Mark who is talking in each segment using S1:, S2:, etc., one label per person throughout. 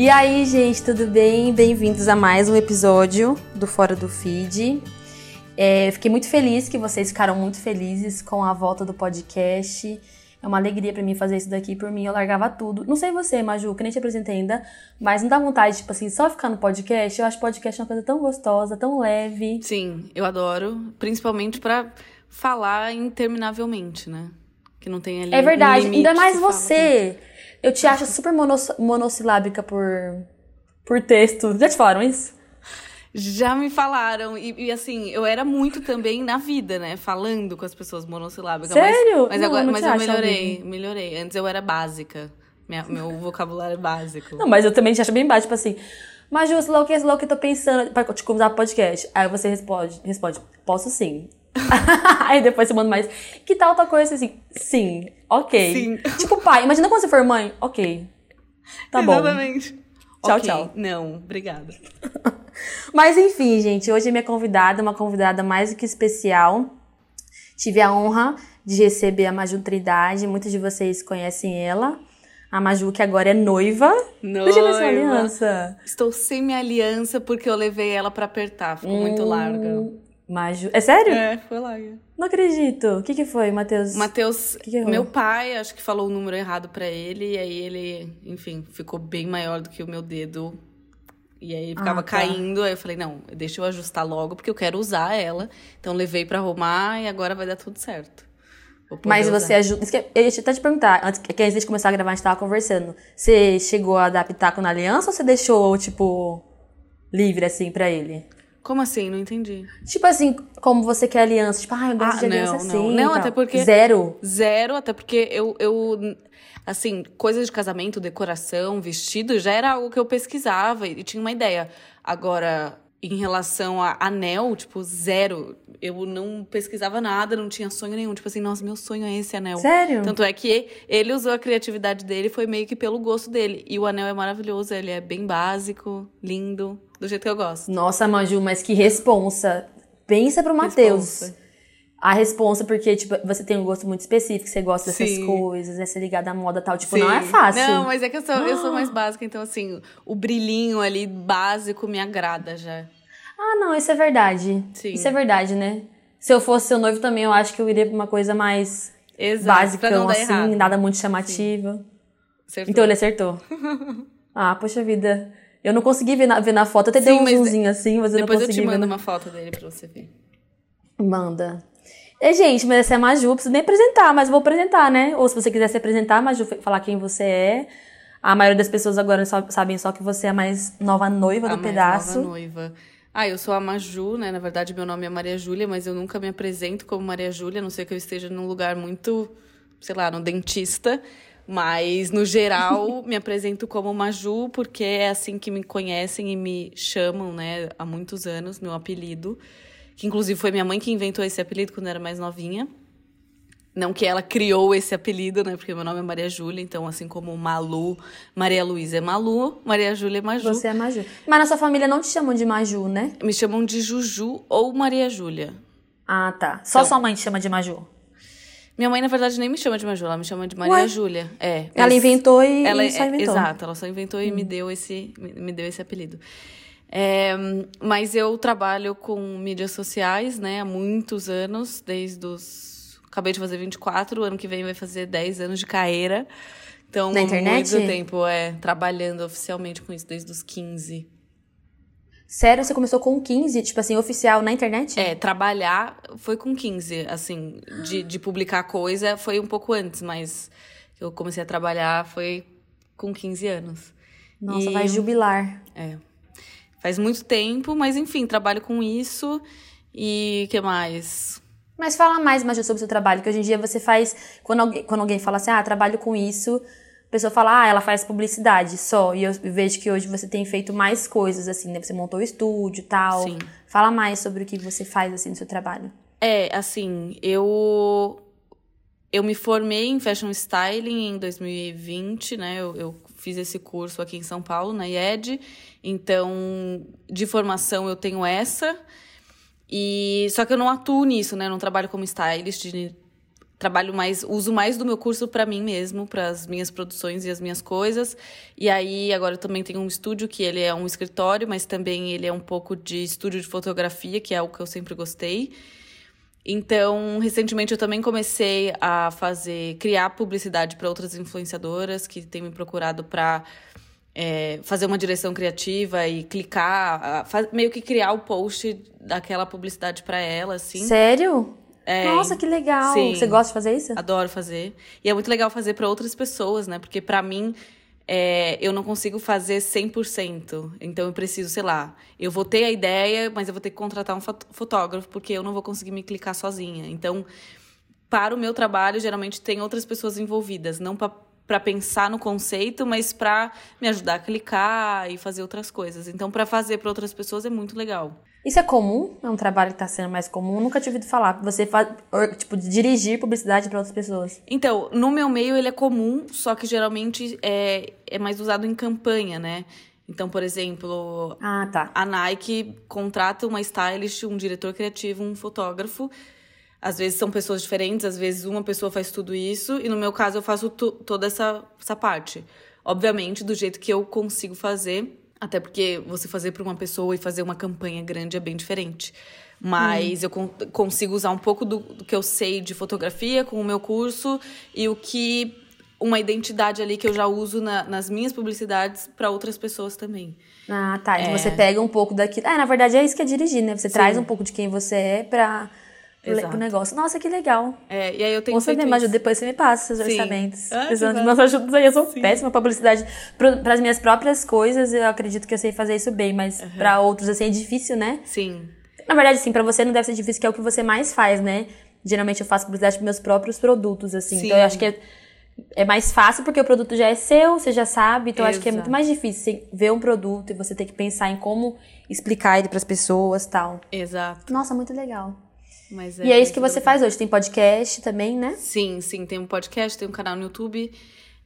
S1: E aí, gente, tudo bem? Bem-vindos a mais um episódio do Fora do Feed. É, fiquei muito feliz que vocês ficaram muito felizes com a volta do podcast. É uma alegria para mim fazer isso daqui. Por mim, eu largava tudo. Não sei você, Maju, que nem te apresentei ainda, mas não dá vontade, tipo assim, só ficar no podcast. Eu acho podcast uma coisa tão gostosa, tão leve.
S2: Sim, eu adoro. Principalmente para falar interminavelmente, né? Que não tem ali.
S1: É verdade,
S2: um
S1: ainda mais você. Eu te acho super monos, monossilábica por, por texto. Já te falaram isso?
S2: Já me falaram. E, e, assim, eu era muito também na vida, né? Falando com as pessoas monossilábicas.
S1: Sério?
S2: Mas, mas
S1: não,
S2: agora
S1: não
S2: mas eu melhorei, melhorei. Antes eu era básica. Minha, meu vocabulário é básico.
S1: Não, mas eu também te acho bem baixo, tipo assim. Maju, sei lá o que, sei lá o que eu tô pensando pra te convidar pro podcast. Aí você responde, responde, posso sim. Aí depois você manda mais, que tal tal coisa assim? Sim, ok.
S2: Sim.
S1: Tipo, pai, imagina quando você for mãe. Ok. Tá bom.
S2: Exatamente.
S1: Tchau,
S2: Ok,
S1: tchau.
S2: Não, obrigada.
S1: Mas enfim, gente, hoje a minha convidada, uma convidada mais do que especial. Tive a honra de receber a Maju Trindade, muitos de vocês conhecem ela. A Maju, que agora é noiva. Deixa eu ver sua
S2: Noiva.
S1: aliança.
S2: Estou sem minha aliança porque eu levei ela pra apertar. Ficou muito larga.
S1: Maju. É sério?
S2: É, foi larga.
S1: Não acredito. O que, que foi, Matheus?
S2: Matheus,
S1: Que que errou?
S2: meu pai, acho que falou o número errado pra ele, e aí ele, enfim, ficou bem maior do que o meu dedo. E aí ficava
S1: Ah, tá.
S2: caindo, aí eu falei, não, deixa eu ajustar logo, porque eu quero usar ela. Então levei pra arrumar e agora vai dar tudo certo.
S1: Mas
S2: usar.
S1: você ajuda. Que Eu ia até te perguntar, antes, que antes de começar a gravar, a gente tava conversando. Você chegou a dar pitaco na aliança ou você deixou, tipo, livre assim pra ele?
S2: Como assim? Não entendi.
S1: Tipo assim, como você quer aliança. Tipo, ah, eu gosto
S2: Ah,
S1: de aliança
S2: não,
S1: assim.
S2: não. Não, até porque-
S1: Zero.
S2: Zero, até porque eu, eu assim, coisas de casamento, decoração, vestido, já era algo que eu pesquisava e tinha uma ideia. Agora, em relação a anel, tipo, zero. Eu não pesquisava nada, não tinha sonho nenhum. Tipo assim, nossa, meu sonho é esse anel.
S1: Sério?
S2: Tanto é que ele usou a criatividade dele, foi meio que pelo gosto dele. E o anel é maravilhoso, ele é bem básico, lindo, do jeito que eu gosto.
S1: Nossa, Maju, mas que responsa. Pensa pro Matheus. A responsa, porque, tipo, você tem um gosto muito específico, você gosta dessas
S2: Sim.
S1: coisas, né? Ser ligada à moda e tal. Tipo,
S2: Sim.
S1: não é fácil.
S2: Não, mas é que eu sou, eu sou mais básica, então assim, o brilhinho ali básico me agrada já.
S1: Ah, não, isso é verdade.
S2: Sim.
S1: Isso é verdade, né? Se eu fosse seu noivo também, eu acho que eu iria pra uma coisa mais
S2: Exato.
S1: básica, assim,
S2: errado.
S1: nada muito chamativa. Então ele acertou. ah, poxa vida. Eu não consegui ver na, ver na foto. Eu até dei
S2: Sim,
S1: um zoomzinho assim, mas eu
S2: Depois
S1: não
S2: eu
S1: consegui
S2: te mando
S1: ver. na-
S2: uma foto dele pra você ver.
S1: Manda. É, gente, mas essa é a Maju, preciso nem apresentar, mas eu vou apresentar, né? Ou se você quiser se apresentar, Maju, falar quem você é. A maioria das pessoas agora só- sabem só que você é a mais nova noiva
S2: a
S1: do
S2: mais
S1: pedaço.
S2: nova noiva. Ah, eu sou a Maju, né? Na verdade, meu nome é Maria Júlia, mas eu nunca me apresento como Maria Júlia, a não sei que eu esteja num lugar muito, sei lá, no dentista. Mas, no geral, me apresento como Maju, porque é assim que me conhecem e me chamam, né? Há muitos anos, meu apelido. Que, inclusive, foi minha mãe que inventou esse apelido quando eu era mais novinha. Não que ela criou esse apelido, né? Porque meu nome é Maria Júlia, então assim como Malu, Maria Luísa é Malu, Maria Júlia é Maju.
S1: Você é Maju. Mas na sua família não te chamam de Maju, né?
S2: Me chamam de Juju ou Maria Júlia.
S1: Ah, tá. Só
S2: Então-
S1: sua mãe te chama de Maju.
S2: Minha mãe, na verdade, nem me chama de Maju, ela me chama de Maria
S1: Ué?
S2: Júlia. É.
S1: Ela inventou e,
S2: ela
S1: só
S2: é-
S1: inventou.
S2: Exato, ela só inventou e me deu esse, me deu esse apelido. É, mas eu trabalho com mídias sociais, né, há muitos anos, desde os. Acabei de fazer 24, ano que vem vai fazer 10 anos de carreira. Então,
S1: Na internet?
S2: muito tempo é trabalhando oficialmente com isso desde os 15.
S1: Sério, você começou com 15, tipo assim, oficial na internet?
S2: É, trabalhar foi com 15, assim, de, de publicar coisa foi um pouco antes, mas eu comecei a trabalhar foi com 15 anos.
S1: Nossa,
S2: E-
S1: vai jubilar.
S2: É. Faz muito tempo, mas enfim, trabalho com isso. E que mais?
S1: Mas fala mais, Maju, sobre o seu trabalho, que hoje em dia você faz. Quando alguém, quando alguém fala assim, ah, trabalho com isso, a pessoa fala, ah, ela faz publicidade só. E eu vejo que hoje você tem feito mais coisas, assim, né? Você montou o estúdio e tal.
S2: Sim.
S1: Fala mais sobre o que você faz, assim, no seu trabalho.
S2: É, assim, eu eu me formei em fashion styling em 2020, né? Eu, eu fiz esse curso aqui em São Paulo, na IED. Então, de formação eu tenho essa. E só que eu não atuo nisso, né? Eu não trabalho como stylist trabalho mais, uso mais do meu curso para mim mesmo, para as minhas produções e as minhas coisas. E aí agora eu também tenho um estúdio que ele é um escritório, mas também ele é um pouco de estúdio de fotografia, que é algo que eu sempre gostei. Então, recentemente eu também comecei a fazer, criar publicidade para outras influenciadoras que têm me procurado para é, fazer uma direção criativa e clicar, faz, meio que criar o post daquela publicidade para ela, assim.
S1: Sério? É, Nossa, que legal. Sim, Você gosta de fazer isso?
S2: Adoro fazer. E é muito legal fazer para outras pessoas, né? Porque para mim, é, eu não consigo fazer 100%. Então eu preciso, sei lá, eu vou ter a ideia, mas eu vou ter que contratar um fotógrafo, porque eu não vou conseguir me clicar sozinha. Então, para o meu trabalho, geralmente tem outras pessoas envolvidas, não para para pensar no conceito, mas para me ajudar a clicar e fazer outras coisas. Então, para fazer para outras pessoas é muito legal.
S1: Isso é comum? É um trabalho que está sendo mais comum? Eu nunca tive ouvido falar. Você faz, tipo, dirigir publicidade para outras pessoas.
S2: Então, no meu meio ele é comum, só que geralmente é, é mais usado em campanha, né? Então, por exemplo,
S1: ah, tá.
S2: a Nike contrata uma stylist, um diretor criativo, um fotógrafo às vezes são pessoas diferentes, às vezes uma pessoa faz tudo isso, e no meu caso eu faço toda essa, essa parte. Obviamente, do jeito que eu consigo fazer, até porque você fazer para uma pessoa e fazer uma campanha grande é bem diferente. Mas hum. eu con consigo usar um pouco do, do que eu sei de fotografia com o meu curso e o que uma identidade ali que eu já uso na, nas minhas publicidades para outras pessoas também.
S1: Ah, tá. Então é... você pega um pouco daquilo. Ah, na verdade é isso que é dirigir, né? Você Sim. traz um pouco de quem você é para Exato. negócio. Nossa, que legal.
S2: É, e aí eu tenho
S1: Você me ajuda, depois você me passa seus Sim. orçamentos. Ah, Precisando de umas ajudas aí, eu sou Sim. péssima pra publicidade. Para as minhas próprias coisas, eu acredito que eu sei fazer isso bem, mas uhum. para outros, assim, é difícil, né?
S2: Sim.
S1: Na verdade, sim, para você não deve ser difícil, que é o que você mais faz, né? Geralmente eu faço publicidade para meus próprios produtos, assim. Sim. Então eu acho que é, é mais fácil porque o produto já é seu, você já sabe. Então eu acho que é muito mais difícil você ver um produto e você ter que pensar em como explicar ele para as pessoas tal.
S2: Exato.
S1: Nossa, muito legal. É e é isso que você faz hoje. Tem podcast também, né?
S2: Sim, sim. Tem um podcast, tem um canal no YouTube.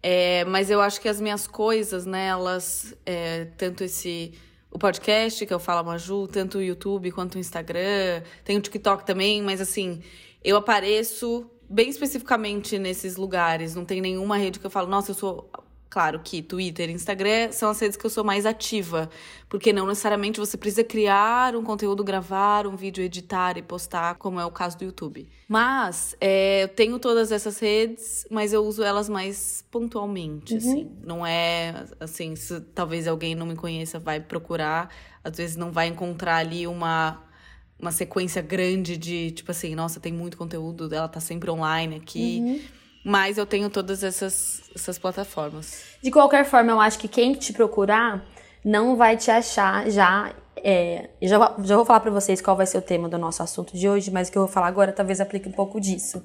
S2: É, mas eu acho que as minhas coisas, né, elas. É, tanto esse. O podcast que eu falo Maju, tanto o YouTube quanto o Instagram. Tem o TikTok também, mas assim, eu apareço bem especificamente nesses lugares. Não tem nenhuma rede que eu falo, nossa, eu sou Claro que Twitter e Instagram são as redes que eu sou mais ativa, porque não necessariamente você precisa criar um conteúdo, gravar um vídeo, editar e postar, como é o caso do YouTube. Mas é, eu tenho todas essas redes, mas eu uso elas mais pontualmente, uhum. assim. Não é assim, se talvez alguém não me conheça, vai procurar, às vezes não vai encontrar ali uma uma sequência grande de, tipo assim, nossa, tem muito conteúdo, ela tá sempre online aqui. Uhum. Mas eu tenho todas essas, essas plataformas.
S1: De qualquer forma, eu acho que quem te procurar não vai te achar já. É, já, já vou falar para vocês qual vai ser o tema do nosso assunto de hoje, mas o que eu vou falar agora talvez aplique um pouco disso.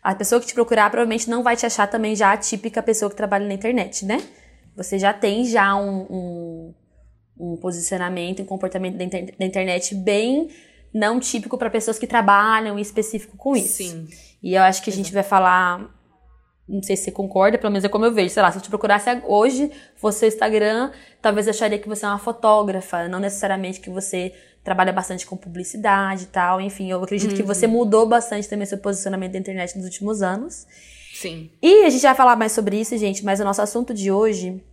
S1: A pessoa que te procurar provavelmente não vai te achar também já a típica pessoa que trabalha na internet, né? Você já tem já um, um, um posicionamento, um comportamento da, inter, da internet bem não típico para pessoas que trabalham em específico com isso.
S2: Sim.
S1: E eu acho que a gente vai falar não sei se você concorda, pelo menos é como eu vejo. Sei lá, se eu te procurasse hoje, o Instagram, talvez eu acharia que você é uma fotógrafa, não necessariamente que você trabalha bastante com publicidade e tal. Enfim, eu acredito uhum. que você mudou bastante também seu posicionamento da internet nos últimos anos.
S2: Sim.
S1: E a gente vai falar mais sobre isso, gente, mas o nosso assunto de hoje,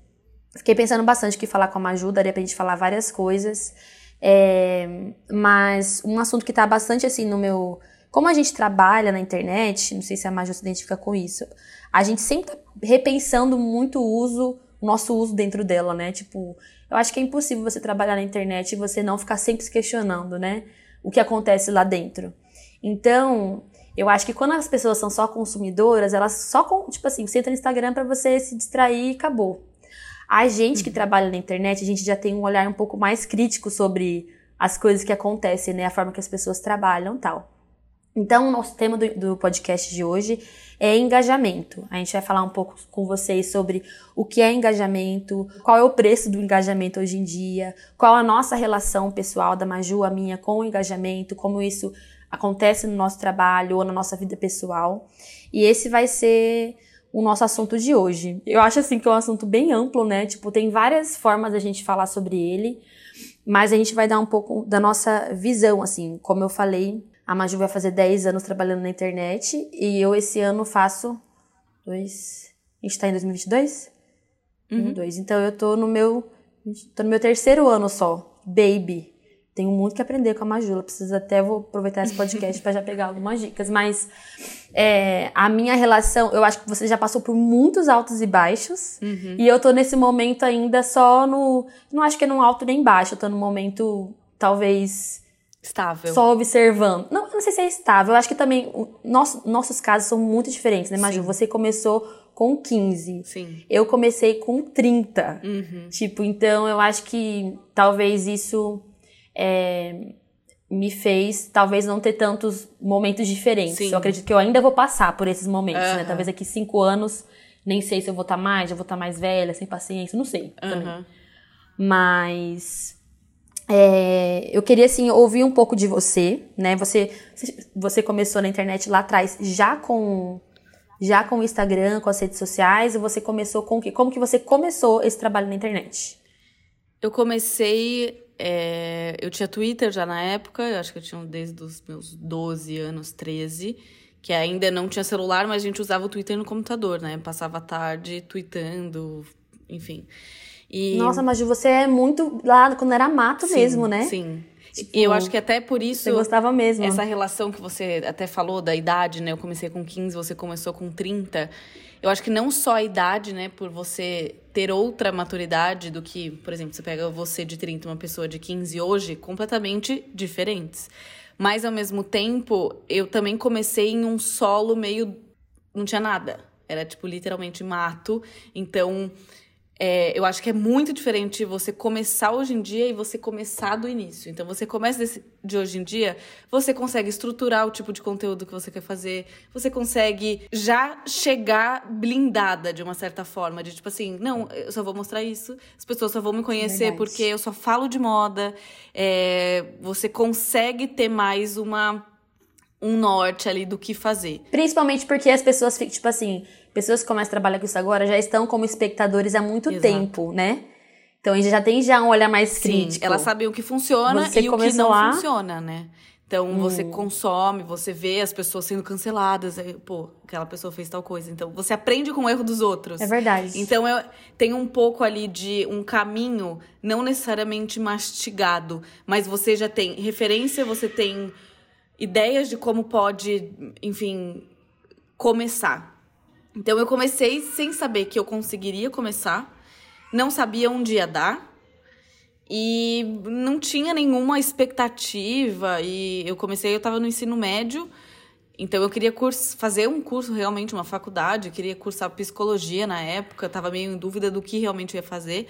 S1: fiquei pensando bastante que falar com a Maju, daria pra gente falar várias coisas. É, mas um assunto que tá bastante assim no meu. Como a gente trabalha na internet, não sei se a Maju se identifica com isso a gente sempre tá repensando muito o uso, o nosso uso dentro dela, né? Tipo, eu acho que é impossível você trabalhar na internet e você não ficar sempre se questionando, né? O que acontece lá dentro. Então, eu acho que quando as pessoas são só consumidoras, elas só, tipo assim, você entra no Instagram para você se distrair e acabou. A gente que uhum. trabalha na internet, a gente já tem um olhar um pouco mais crítico sobre as coisas que acontecem, né? A forma que as pessoas trabalham tal. Então, o nosso tema do, do podcast de hoje é engajamento. A gente vai falar um pouco com vocês sobre o que é engajamento, qual é o preço do engajamento hoje em dia, qual a nossa relação pessoal da Maju, a minha, com o engajamento, como isso acontece no nosso trabalho ou na nossa vida pessoal. E esse vai ser o nosso assunto de hoje. Eu acho assim que é um assunto bem amplo, né? Tipo, tem várias formas da gente falar sobre ele, mas a gente vai dar um pouco da nossa visão, assim, como eu falei A Maju vai fazer 10 anos trabalhando na internet e eu esse ano faço dois. A gente tá em 2022? Uhum. Dois. Então eu tô no meu. tô no meu terceiro ano só. Baby. Tenho muito que aprender com a Majula. Preciso até vou aproveitar esse podcast para já pegar algumas dicas. Mas é, a minha relação, eu acho que você já passou por muitos altos e baixos. Uhum. E eu tô nesse momento ainda só no. Não acho que é num alto nem baixo. Eu tô no momento, talvez.
S2: Estável.
S1: Só observando. Não, não sei se é estável. Eu acho que também. O, nosso, nossos casos são muito diferentes, né, Maju? Sim. Você começou com 15.
S2: Sim.
S1: Eu comecei com 30.
S2: Uhum.
S1: Tipo, então eu acho que talvez isso é, me fez talvez não ter tantos momentos diferentes. Sim. Eu acredito que eu ainda vou passar por esses momentos, uhum. né? Talvez daqui cinco anos, nem sei se eu vou estar tá mais, já vou estar tá mais velha, sem paciência, não sei. Uhum. Mas é, eu queria assim ouvir um pouco de você, né? Você você começou na internet lá atrás já com já com o Instagram, com as redes sociais, ou você começou com que? Como que você começou esse trabalho na internet?
S2: Eu comecei é, eu tinha Twitter já na época, eu acho que eu tinha desde os meus 12 anos, 13, que ainda não tinha celular, mas a gente usava o Twitter no computador, né? Passava a tarde tweetando, enfim.
S1: E... Nossa, mas você é muito lá quando era mato
S2: sim,
S1: mesmo, né?
S2: Sim. Tipo, e eu acho que até por isso.
S1: Você gostava mesmo.
S2: Essa relação que você até falou da idade, né? Eu comecei com 15, você começou com 30. Eu acho que não só a idade, né, por você ter outra maturidade do que, por exemplo, você pega você de 30 uma pessoa de 15 hoje, completamente diferentes. Mas ao mesmo tempo, eu também comecei em um solo meio não tinha nada. Era tipo literalmente mato. Então, é, eu acho que é muito diferente você começar hoje em dia e você começar do início. Então, você começa desse, de hoje em dia, você consegue estruturar o tipo de conteúdo que você quer fazer, você consegue já chegar blindada de uma certa forma, de tipo assim, não, eu só vou mostrar isso, as pessoas só vão me conhecer Verdade. porque eu só falo de moda. É, você consegue ter mais uma um norte ali do que fazer.
S1: Principalmente porque as pessoas ficam, tipo assim, pessoas que começam a trabalhar com isso agora já estão como espectadores há muito Exato. tempo, né? Então a gente já tem já um olhar mais crítico. Sim,
S2: elas sabem o que funciona você e o que não a... funciona, né? Então hum. você consome, você vê as pessoas sendo canceladas, aí, pô, aquela pessoa fez tal coisa. Então você aprende com o erro dos outros.
S1: É verdade.
S2: Então eu tenho um pouco ali de um caminho não necessariamente mastigado, mas você já tem referência, você tem ideias de como pode, enfim, começar. Então eu comecei sem saber que eu conseguiria começar, não sabia onde ia dar e não tinha nenhuma expectativa. E eu comecei, eu estava no ensino médio, então eu queria curso, fazer um curso realmente, uma faculdade, queria cursar psicologia na época, estava meio em dúvida do que realmente ia fazer.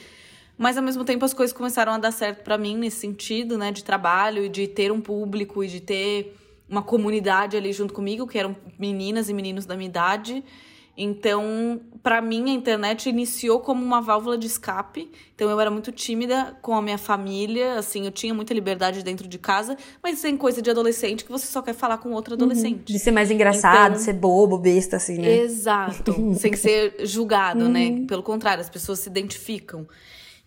S2: Mas ao mesmo tempo as coisas começaram a dar certo para mim nesse sentido, né, de trabalho e de ter um público e de ter uma comunidade ali junto comigo, que eram meninas e meninos da minha idade. Então, para mim, a internet iniciou como uma válvula de escape. Então, eu era muito tímida com a minha família, assim, eu tinha muita liberdade dentro de casa, mas tem coisa de adolescente que você só quer falar com outro uhum. adolescente. Uhum.
S1: De ser mais engraçado, então, ser bobo, besta, assim, né?
S2: Exato. sem ser julgado, né? uhum. né? Pelo contrário, as pessoas se identificam.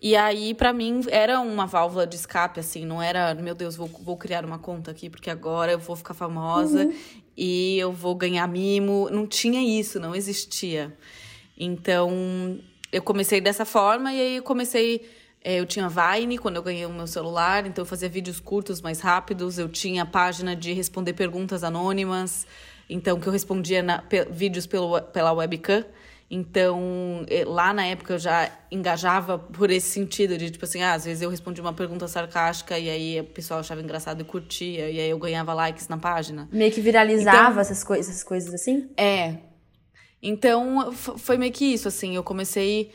S2: E aí, para mim, era uma válvula de escape, assim, não era, meu Deus, vou, vou criar uma conta aqui, porque agora eu vou ficar famosa uhum. E eu vou ganhar mimo. Não tinha isso, não existia. Então, eu comecei dessa forma e aí eu comecei. É, eu tinha Vine quando eu ganhei o meu celular, então eu fazia vídeos curtos, mais rápidos. Eu tinha página de responder perguntas anônimas, então que eu respondia na, vídeos pelo, pela webcam. Então, eh, lá na época eu já engajava por esse sentido de, tipo assim, ah, às vezes eu respondia uma pergunta sarcástica e aí o pessoal achava engraçado e curtia, e aí eu ganhava likes na página.
S1: Meio que viralizava então, essas, coisas, essas coisas assim?
S2: É. Então, foi meio que isso, assim, eu comecei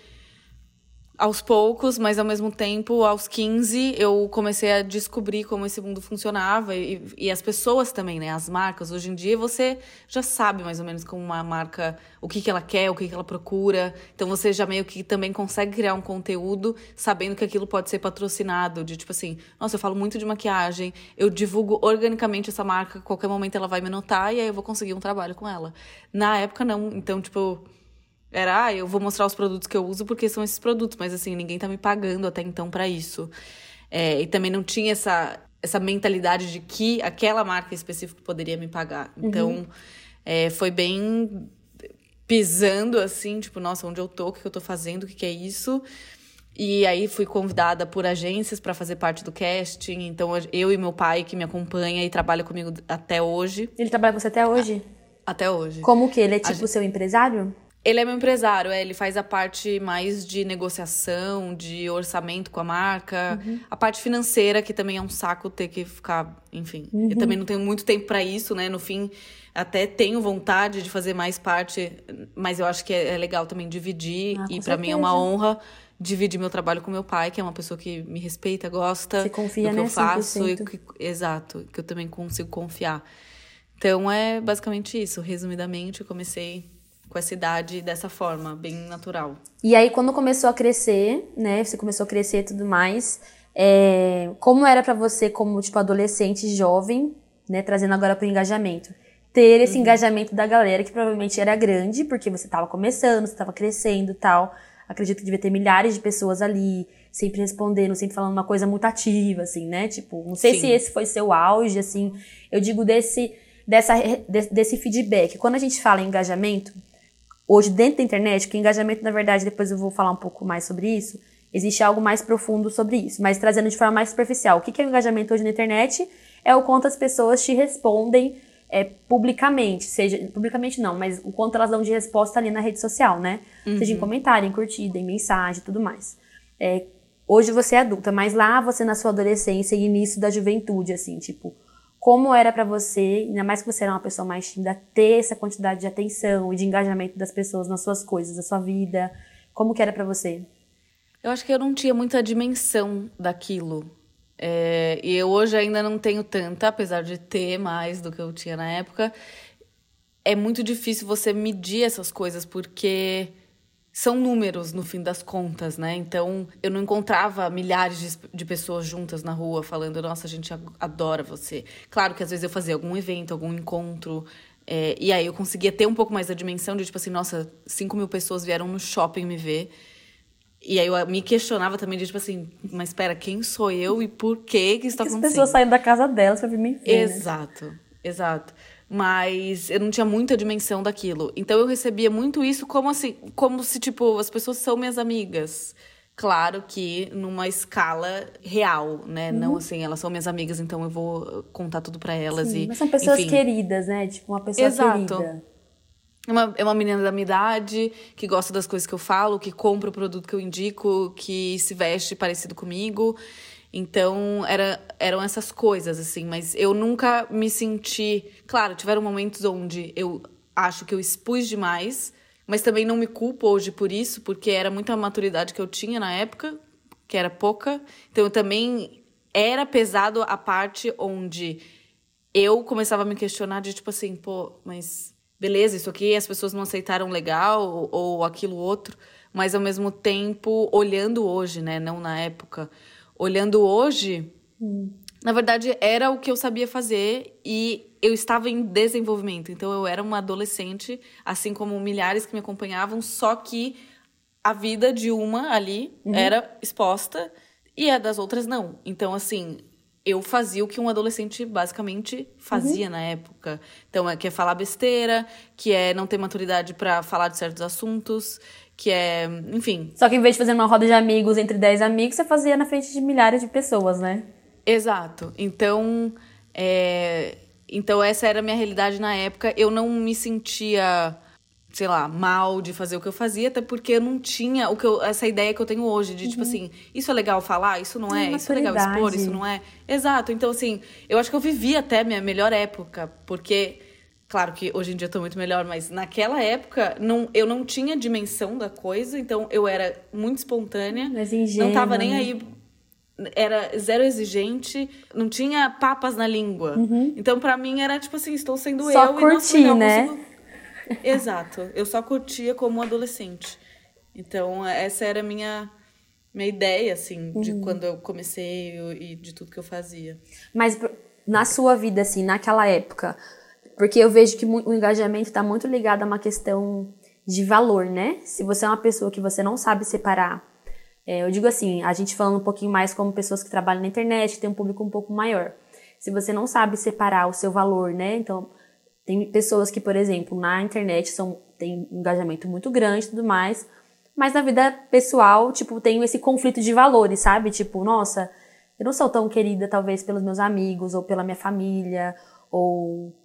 S2: aos poucos, mas ao mesmo tempo, aos 15, eu comecei a descobrir como esse mundo funcionava e, e, as pessoas também, né? As marcas. Hoje em dia você já sabe mais ou menos como uma marca, o que, que ela quer, o que, que ela procura. Então você já meio que também consegue criar um conteúdo sabendo que aquilo pode ser patrocinado. De tipo assim, nossa, eu falo muito de maquiagem, eu divulgo organicamente essa marca, qualquer momento ela vai me notar e aí eu vou conseguir um trabalho com ela. Na época, não. Então, tipo era, ah, eu vou mostrar os produtos que eu uso porque são esses produtos, mas assim, ninguém tá me pagando até então para isso. É, e também não tinha essa essa mentalidade de que aquela marca específica poderia me pagar. Então, uhum. é, foi bem pisando assim, tipo, nossa, onde eu tô, o que eu tô fazendo, o que, que é isso. E aí fui convidada por agências para fazer parte do casting. Então eu e meu pai que me acompanha e trabalha comigo até hoje.
S1: Ele trabalha com você até hoje?
S2: Até hoje.
S1: Como que ele é tipo a... seu empresário?
S2: Ele é meu empresário, é, ele faz a parte mais de negociação, de orçamento com a marca, uhum. a parte financeira, que também é um saco ter que ficar, enfim. Uhum. Eu também não tenho muito tempo para isso, né? No fim, até tenho vontade de fazer mais parte, mas eu acho que é, é legal também dividir, ah, e para mim é uma honra dividir meu trabalho com meu pai, que é uma pessoa que me respeita, gosta
S1: Você confia,
S2: do que
S1: né,
S2: eu faço e que, exato, que eu também consigo confiar. Então é basicamente isso, resumidamente, eu comecei com essa idade dessa forma, bem natural.
S1: E aí, quando começou a crescer, né? Você começou a crescer e tudo mais. É, como era para você, como tipo adolescente jovem, né? Trazendo agora pro engajamento, ter esse uhum. engajamento da galera que provavelmente era grande, porque você tava começando, você tava crescendo, tal. Acredito que devia ter milhares de pessoas ali, sempre respondendo, sempre falando uma coisa muito ativa, assim, né? Tipo, não sei Sim. se esse foi seu auge, assim. Eu digo desse dessa desse feedback. Quando a gente fala em engajamento, Hoje, dentro da internet, que engajamento, na verdade, depois eu vou falar um pouco mais sobre isso, existe algo mais profundo sobre isso, mas trazendo de forma mais superficial. O que é o engajamento hoje na internet? É o quanto as pessoas te respondem é, publicamente, seja, publicamente não, mas o quanto elas dão de resposta ali na rede social, né? Uhum. Seja em comentário, em curtida, em mensagem, tudo mais. É, hoje você é adulta, mas lá você na sua adolescência e início da juventude, assim, tipo, como era para você, ainda mais que você era uma pessoa mais tímida, ter essa quantidade de atenção e de engajamento das pessoas nas suas coisas, na sua vida? Como que era para você?
S2: Eu acho que eu não tinha muita dimensão daquilo. É, e eu hoje ainda não tenho tanta, apesar de ter mais do que eu tinha na época. É muito difícil você medir essas coisas, porque são números no fim das contas, né? Então eu não encontrava milhares de, pessoas juntas na rua falando, nossa, a gente adora você. Claro que às vezes eu fazia algum evento, algum encontro. É, e aí eu conseguia ter um pouco mais da dimensão de, tipo assim, nossa, 5 mil pessoas vieram no shopping me ver. E aí eu me questionava também de, tipo assim, mas espera, quem sou eu e por que que isso tá acontecendo?
S1: As pessoas saem da casa delas pra vir me ver?
S2: Exato, né? exato mas eu não tinha muita dimensão daquilo. Então eu recebia muito isso como assim, como se tipo as pessoas são minhas amigas. Claro que numa escala real, né? Uhum. Não assim, elas são minhas amigas, então eu vou contar tudo para elas Sim, e
S1: mas são pessoas enfim. queridas, né? Tipo uma pessoa Exato. querida.
S2: É uma, é uma menina da minha idade, que gosta das coisas que eu falo, que compra o produto que eu indico, que se veste parecido comigo. Então, era, eram essas coisas, assim, mas eu nunca me senti. Claro, tiveram momentos onde eu acho que eu expus demais, mas também não me culpo hoje por isso, porque era muita maturidade que eu tinha na época, que era pouca. Então, eu também era pesado a parte onde eu começava a me questionar de tipo assim, pô, mas beleza, isso aqui as pessoas não aceitaram legal, ou, ou aquilo outro, mas ao mesmo tempo, olhando hoje, né, não na época olhando hoje, hum. na verdade era o que eu sabia fazer e eu estava em desenvolvimento. Então eu era uma adolescente, assim como milhares que me acompanhavam, só que a vida de uma ali uhum. era exposta e a das outras não. Então assim, eu fazia o que um adolescente basicamente fazia uhum. na época. Então, é que é falar besteira, que é não ter maturidade para falar de certos assuntos, que é, enfim.
S1: Só que em vez de fazer uma roda de amigos entre 10 amigos, você fazia na frente de milhares de pessoas, né?
S2: Exato. Então, é... então essa era a minha realidade na época. Eu não me sentia, sei lá, mal de fazer o que eu fazia, até porque eu não tinha o que eu, essa ideia que eu tenho hoje de tipo uhum. tipo assim, isso é legal falar, isso não é, isso é legal expor, isso não é. Exato. Então assim, eu acho que eu vivi até minha melhor época, porque Claro que hoje em dia eu tô muito melhor, mas naquela época não, eu não tinha dimensão da coisa, então eu era muito espontânea.
S1: Mas ingênua,
S2: não tava nem né? aí. Era zero exigente, não tinha papas na língua. Uhum. Então, para mim, era tipo assim, estou sendo
S1: só
S2: eu
S1: curtir,
S2: e não
S1: né?
S2: Consigo... Exato. Eu só curtia como adolescente. Então, essa era a minha, minha ideia, assim, uhum. de quando eu comecei e de tudo que eu fazia.
S1: Mas na sua vida, assim, naquela época, porque eu vejo que o engajamento está muito ligado a uma questão de valor, né? Se você é uma pessoa que você não sabe separar, é, eu digo assim, a gente falando um pouquinho mais como pessoas que trabalham na internet, tem um público um pouco maior. se você não sabe separar o seu valor, né? Então, tem pessoas que, por exemplo, na internet são tem um engajamento muito grande e tudo mais, mas na vida pessoal, tipo, tem esse conflito de valores, sabe? Tipo, nossa, eu não sou tão querida talvez pelos meus amigos ou pela minha família ou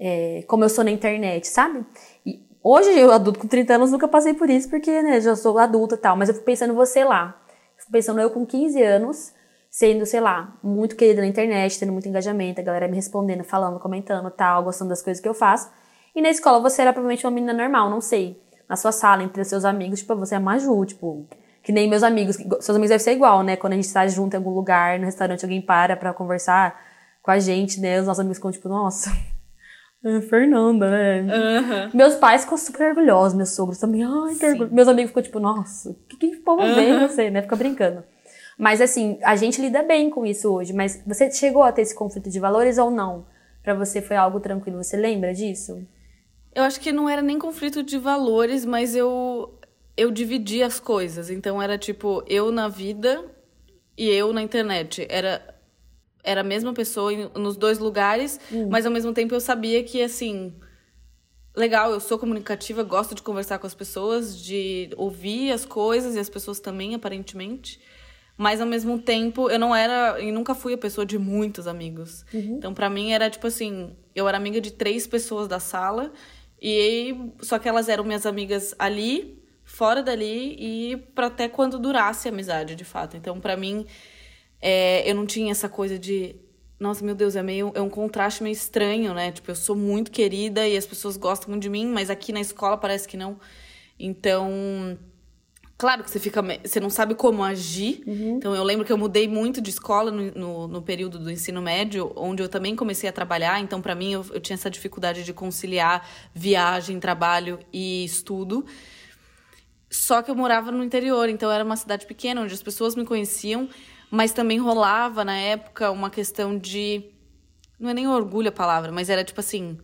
S1: é, como eu sou na internet, sabe? E hoje eu adulto com 30 anos nunca passei por isso porque, né, já sou adulta e tal, mas eu fico pensando você lá. Fico pensando eu com 15 anos, sendo, sei lá, muito querida na internet, tendo muito engajamento, a galera me respondendo, falando, comentando, tal, gostando das coisas que eu faço. E na escola você era provavelmente uma menina normal, não sei. Na sua sala, entre os seus amigos, tipo, você é Maju, tipo, que nem meus amigos. Seus amigos devem ser igual, né? Quando a gente está junto em algum lugar, no restaurante, alguém para pra conversar com a gente, né? Os nossos amigos ficam tipo, nossa, é Fernanda, né? Uhum. Meus pais ficam super orgulhosos, meus sogros também. Ai, que orgulho. Meus amigos ficam tipo, nossa, que, que povo uhum. vê você, né? Fica brincando. Mas assim, a gente lida bem com isso hoje. Mas você chegou a ter esse conflito de valores ou não? Para você foi algo tranquilo? Você lembra disso?
S2: Eu acho que não era nem conflito de valores, mas eu eu dividi as coisas. Então era tipo eu na vida e eu na internet. Era era a mesma pessoa nos dois lugares, hum. mas ao mesmo tempo eu sabia que assim legal, eu sou comunicativa, gosto de conversar com as pessoas, de ouvir as coisas e as pessoas também aparentemente. Mas ao mesmo tempo, eu não era e nunca fui a pessoa de muitos amigos. Uhum. Então, para mim era tipo assim, eu era amiga de três pessoas da sala e só que elas eram minhas amigas ali, fora dali e para até quando durasse a amizade, de fato. Então, para mim, é, eu não tinha essa coisa de nossa, meu Deus, é meio é um contraste meio estranho, né? Tipo, eu sou muito querida e as pessoas gostam muito de mim, mas aqui na escola parece que não. Então, Claro que você fica. Você não sabe como agir. Uhum. Então, eu lembro que eu mudei muito de escola no, no, no, período do ensino médio, onde eu também comecei a trabalhar. Então, para mim, eu, eu, tinha essa dificuldade de conciliar viagem, trabalho e estudo. Só que eu morava no interior, então era uma cidade pequena, onde as pessoas me conheciam, mas também rolava na época uma questão de. Não é nem orgulho a palavra, mas era tipo assim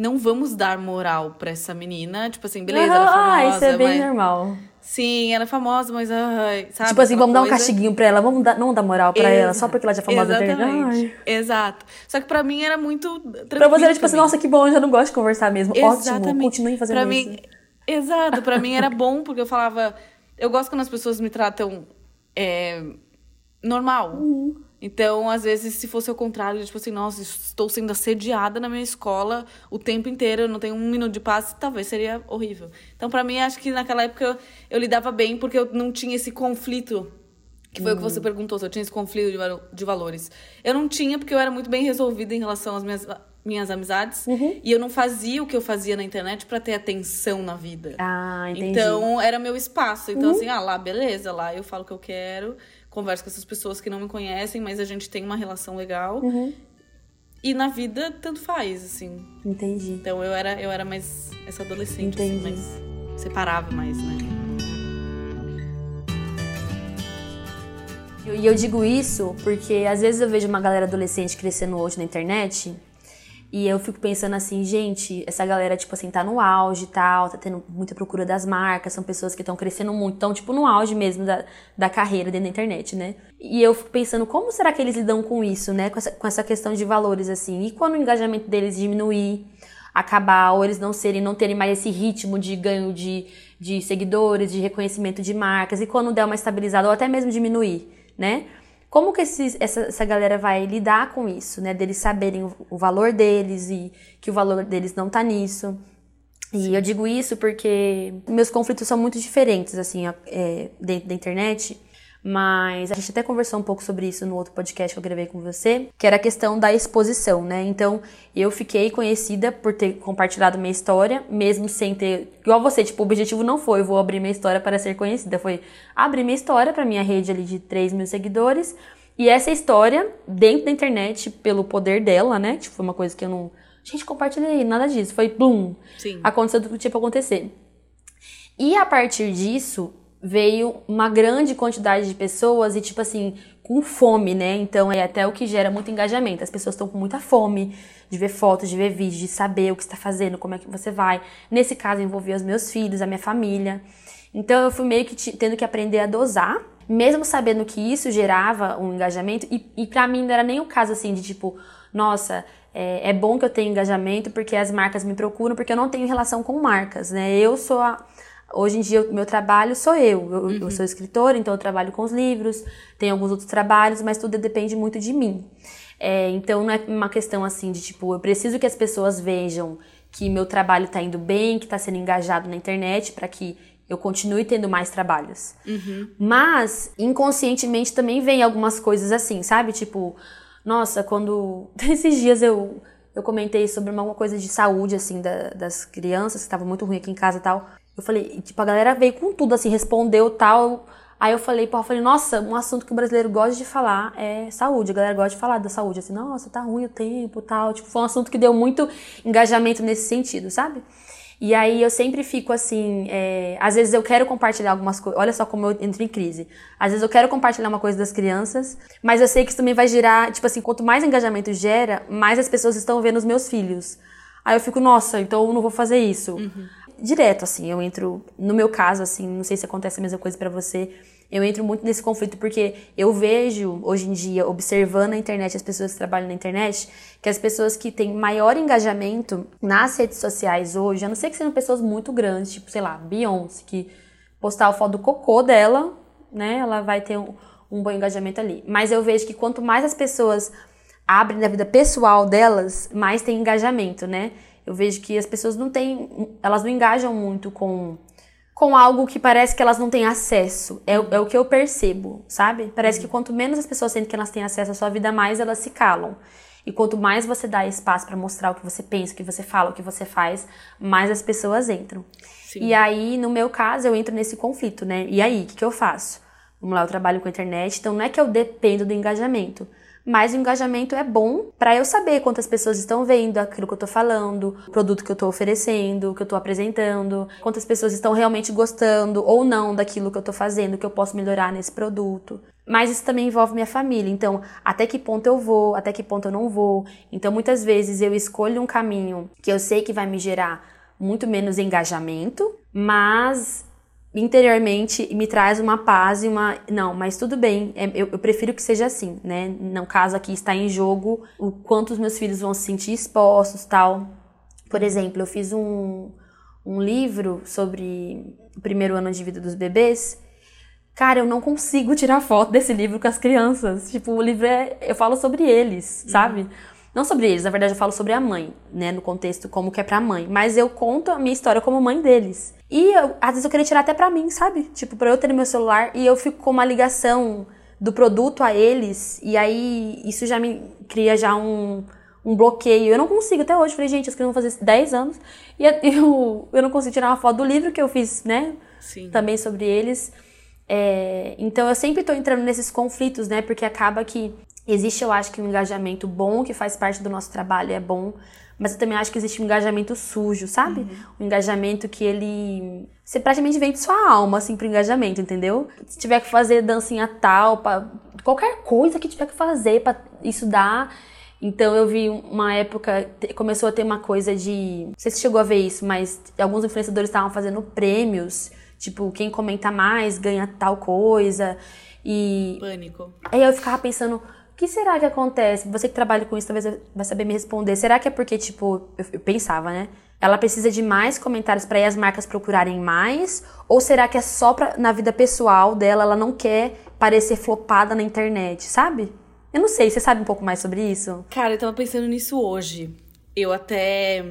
S2: não vamos dar moral pra essa menina. Tipo assim, beleza, ela é famosa.
S1: Ah, isso é bem mas... normal.
S2: Sim, ela é famosa, mas ai, sabe?
S1: Tipo assim, vamos coisa... dar um castiguinho pra ela, vamos dar, não dar moral pra ela, só porque ela já é famosa
S2: Exatamente. Exato. Só que pra mim era muito
S1: Pra você era tipo assim, nossa, que bom, eu já não gosto de conversar mesmo. Exatamente. Ótimo, continue fazendo
S2: pra
S1: isso.
S2: Mim, exato, pra mim era bom, porque eu falava. Eu gosto quando as pessoas me tratam é, normal. Uhum. Então, às vezes, se fosse o contrário, tipo assim, nossa, estou sendo assediada na minha escola o tempo inteiro, eu não tenho um minuto de paz, talvez seria horrível. Então, para mim, acho que naquela época eu, eu, lidava bem porque eu não tinha esse conflito. Que foi uhum. o que você uhum. perguntou, se eu tinha esse conflito de, de valores. Eu não tinha, porque eu era muito bem resolvida em relação às minhas, minhas amizades. Uhum. E eu não fazia o que eu fazia na internet para ter atenção na vida.
S1: Ah, entendi.
S2: Então, era meu espaço. Então, uhum. assim, ah, lá, beleza, lá eu falo o que eu quero converso com essas pessoas que não me conhecem, mas a gente tem uma relação legal. Uhum. E na vida, tanto faz, assim.
S1: Entendi.
S2: Então eu era, eu era mais essa adolescente, assim, mais separava mais, né?
S1: E eu digo isso porque às vezes eu vejo uma galera adolescente crescendo hoje na internet e eu fico pensando assim, gente, essa galera, tipo assim, tá no auge e tal, tá tendo muita procura das marcas, são pessoas que estão crescendo muito, estão, tipo, no auge mesmo da, da carreira dentro da internet, né? E eu fico pensando, como será que eles lidam com isso, né? Com essa, com essa questão de valores, assim. E quando o engajamento deles diminuir, acabar, ou eles não serem, não terem mais esse ritmo de ganho de, de seguidores, de reconhecimento de marcas, e quando der uma estabilizada, ou até mesmo diminuir, né? Como que esses, essa, essa galera vai lidar com isso, né? Deles saberem o, o valor deles e que o valor deles não tá nisso. E Sim. eu digo isso porque meus conflitos são muito diferentes, assim, é, dentro da internet. Mas a gente até conversou um pouco sobre isso no outro podcast que eu gravei com você, que era a questão da exposição, né? Então, eu fiquei conhecida por ter compartilhado minha história, mesmo sem ter. Igual você, tipo, o objetivo não foi, vou abrir minha história para ser conhecida, foi abrir minha história para minha rede ali de 3 mil seguidores. E essa história, dentro da internet, pelo poder dela, né? Tipo, foi uma coisa que eu não. Gente, compartilhei, nada disso. Foi, blum.
S2: Sim.
S1: Aconteceu do que tinha pra acontecer. E a partir disso, veio uma grande quantidade de pessoas e, tipo assim, com fome, né? Então é até o que gera muito engajamento. As pessoas estão com muita fome de ver fotos, de ver vídeos, de saber o que está fazendo, como é que você vai. Nesse caso, envolvia os meus filhos, a minha família. Então eu fui meio que tendo que aprender a dosar, mesmo sabendo que isso gerava um engajamento. E, e para mim não era nem o caso assim de tipo, nossa, é, é, bom que eu tenha engajamento porque as marcas me procuram, porque eu não tenho relação com marcas, né? Eu sou a, Hoje em dia, o meu trabalho sou eu. Eu, uhum. eu, sou escritora, então eu trabalho com os livros, tenho alguns outros trabalhos, mas tudo depende muito de mim. É, então não é uma questão assim de tipo, eu preciso que as pessoas vejam que meu trabalho está indo bem, que está sendo engajado na internet, para que eu continue tendo mais trabalhos. Uhum. Mas, inconscientemente, também vem algumas coisas assim, sabe? Tipo, nossa, quando. Esses dias eu, eu comentei sobre uma coisa de saúde, assim, da, das crianças, que estava muito ruim aqui em casa e tal. Eu falei, tipo, a galera veio com tudo, assim, respondeu tal. Aí eu falei, eu falei, nossa, um assunto que o brasileiro gosta de falar é saúde. A galera gosta de falar da saúde, assim, nossa, tá ruim o tempo tal. Tipo, foi um assunto que deu muito engajamento nesse sentido, sabe? E aí eu sempre fico assim, é, às vezes eu quero compartilhar algumas coisas, olha só como eu entro em crise. Às vezes eu quero compartilhar uma coisa das crianças, mas eu sei que isso também vai gerar, tipo assim, quanto mais engajamento gera, mais as pessoas estão vendo os meus filhos. Aí eu fico, nossa, então eu não vou fazer isso. Uhum. Direto, assim, eu entro, no meu caso, assim, não sei se acontece a mesma coisa para você, eu entro muito nesse conflito porque eu vejo hoje em dia, observando a internet, as pessoas que trabalham na internet, que as pessoas que têm maior engajamento nas redes sociais hoje, a não ser que sejam pessoas muito grandes, tipo, sei lá, Beyoncé, que postar a foto do cocô dela, né, ela vai ter um, um bom engajamento ali. Mas eu vejo que quanto mais as pessoas abrem da vida pessoal delas, mais tem engajamento, né? Eu vejo que as pessoas não têm, elas não engajam muito com com algo que parece que elas não têm acesso. É, é o que eu percebo, sabe? Parece que quanto menos as pessoas sentem que elas têm acesso à sua vida, mais elas se calam. E quanto mais você dá espaço para mostrar o que você pensa, o que você fala, o que você faz, mais as pessoas entram. Sim. E aí, no meu caso, eu entro nesse conflito, né? E aí, o que, que eu faço? Vamos lá, eu trabalho com a internet, então não é que eu dependo do engajamento mas o engajamento é bom para eu saber quantas pessoas estão vendo aquilo que eu tô falando, o produto que eu tô oferecendo, o que eu tô apresentando, quantas pessoas estão realmente gostando ou não daquilo que eu tô fazendo, que eu posso melhorar nesse produto. Mas isso também envolve minha família, então até que ponto eu vou, até que ponto eu não vou. Então muitas vezes eu escolho um caminho que eu sei que vai me gerar muito menos engajamento, mas interiormente me traz uma paz e uma. Não, mas tudo bem, é, eu, eu, prefiro que seja assim, né? No caso aqui está em jogo o quanto os meus filhos vão se sentir expostos tal. Por exemplo, eu fiz um, um livro sobre o primeiro ano de vida dos bebês. Cara, eu não consigo tirar foto desse livro com as crianças. Tipo, o livro é. Eu falo sobre eles, uhum. sabe? Não sobre eles, na verdade eu falo sobre a mãe, né? No contexto como que é pra mãe. Mas eu conto a minha história como mãe deles. E eu, às vezes eu queria tirar até pra mim, sabe? Tipo, pra eu ter no meu celular e eu fico com uma ligação do produto a eles. E aí isso já me cria já um, um bloqueio. Eu não consigo até hoje. Falei, gente, crianças vão fazer 10 anos. E eu, eu não consigo tirar uma foto do livro que eu fiz, né? Sim. Também sobre eles. É, então eu sempre tô entrando nesses conflitos, né? Porque acaba que Existe, eu acho que um engajamento bom, que faz parte do nosso trabalho, é bom, mas eu também acho que existe um engajamento sujo, sabe? Uhum. Um engajamento que ele. Você praticamente vende sua alma, assim, pro engajamento, entendeu? Se tiver que fazer dancinha tal, pra... qualquer coisa que tiver que fazer para isso dar. Então eu vi uma época, começou a ter uma coisa de. Não sei se chegou a ver isso, mas alguns influenciadores estavam fazendo prêmios. Tipo, quem comenta mais ganha tal coisa. E.
S2: Pânico.
S1: Aí eu ficava pensando que será que acontece? Você que trabalha com isso talvez vai saber me responder. Será que é porque, tipo, eu, eu pensava, né? Ela precisa de mais comentários para as marcas procurarem mais? Ou será que é só pra, na vida pessoal dela, ela não quer parecer flopada na internet, sabe? Eu não sei, você sabe um pouco mais sobre isso?
S2: Cara, eu tava pensando nisso hoje. Eu até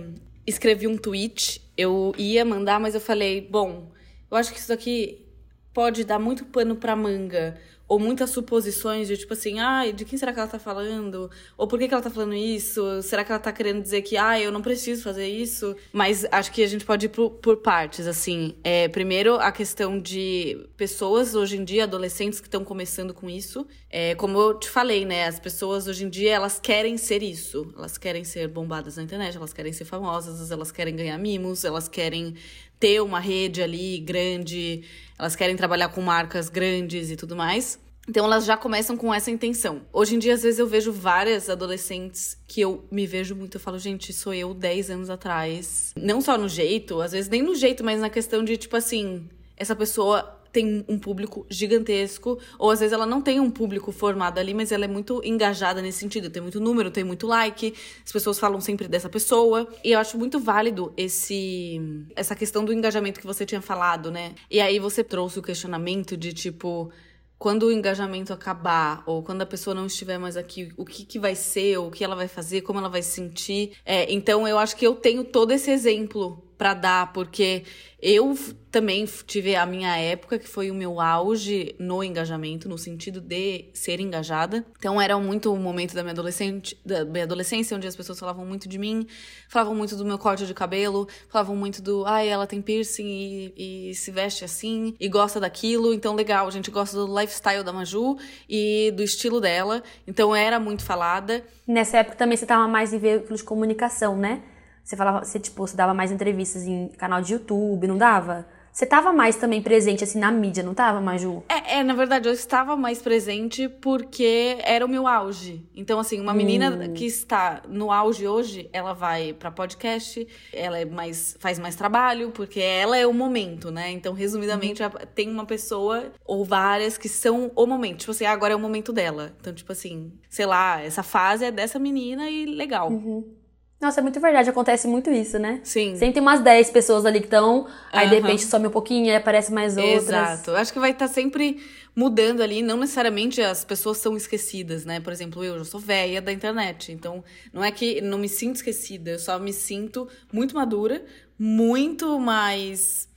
S2: escrevi um tweet, eu ia mandar, mas eu falei, bom, eu acho que isso aqui pode dar muito pano pra manga ou muitas suposições de tipo assim, ai, ah, de quem será que ela tá falando? Ou por que, que ela tá falando isso? Será que ela tá querendo dizer que, ah, eu não preciso fazer isso? Mas acho que a gente pode ir por, por partes, assim. É, primeiro, a questão de pessoas hoje em dia, adolescentes que estão começando com isso. É, como eu te falei, né? As pessoas hoje em dia, elas querem ser isso. Elas querem ser bombadas na internet, elas querem ser famosas, elas querem ganhar mimos, elas querem ter uma rede ali grande, elas querem trabalhar com marcas grandes e tudo mais. Então elas já começam com essa intenção. Hoje em dia, às vezes, eu vejo várias adolescentes que eu me vejo muito, eu falo, gente, sou eu 10 anos atrás. Não só no jeito, às vezes nem no jeito, mas na questão de, tipo assim, essa pessoa tem um público gigantesco, ou às vezes ela não tem um público formado ali, mas ela é muito engajada nesse sentido. Tem muito número, tem muito like, as pessoas falam sempre dessa pessoa. E eu acho muito válido esse essa questão do engajamento que você tinha falado, né? E aí você trouxe o questionamento de tipo quando o engajamento acabar, ou quando a pessoa não estiver mais aqui, o que, que vai ser, o que ela vai fazer, como ela vai se sentir. É, então, eu acho que eu tenho todo esse exemplo para dar, porque eu também tive a minha época, que foi o meu auge no engajamento, no sentido de ser engajada. Então era muito o momento da minha, da minha adolescência, onde as pessoas falavam muito de mim, falavam muito do meu corte de cabelo, falavam muito do, ai, ela tem piercing e, e se veste assim, e gosta daquilo, então legal, a gente gosta do lifestyle da Maju e do estilo dela, então era muito falada.
S1: Nessa época também você estava mais em veículos de comunicação, né? Você falava, você, tipo, você dava mais entrevistas em canal de YouTube, não dava? Você tava mais também presente, assim, na mídia, não tava, Maju?
S2: É, é, na verdade, eu estava mais presente porque era o meu auge. Então, assim, uma menina hum. que está no auge hoje, ela vai para podcast, ela é mais, faz mais trabalho, porque ela é o momento, né? Então, resumidamente, uhum. tem uma pessoa ou várias que são o momento. Tipo assim, ah, agora é o momento dela. Então, tipo assim, sei lá, essa fase é dessa menina e legal.
S1: Uhum. Nossa, é muito verdade, acontece muito isso, né?
S2: Sim.
S1: Sempre tem umas 10 pessoas ali que estão, aí uhum. de repente some um pouquinho e aparece mais outras.
S2: Exato. Acho que vai estar tá sempre mudando ali, não necessariamente as pessoas são esquecidas, né? Por exemplo, eu já sou velha da internet, então não é que não me sinto esquecida, eu só me sinto muito madura, muito mais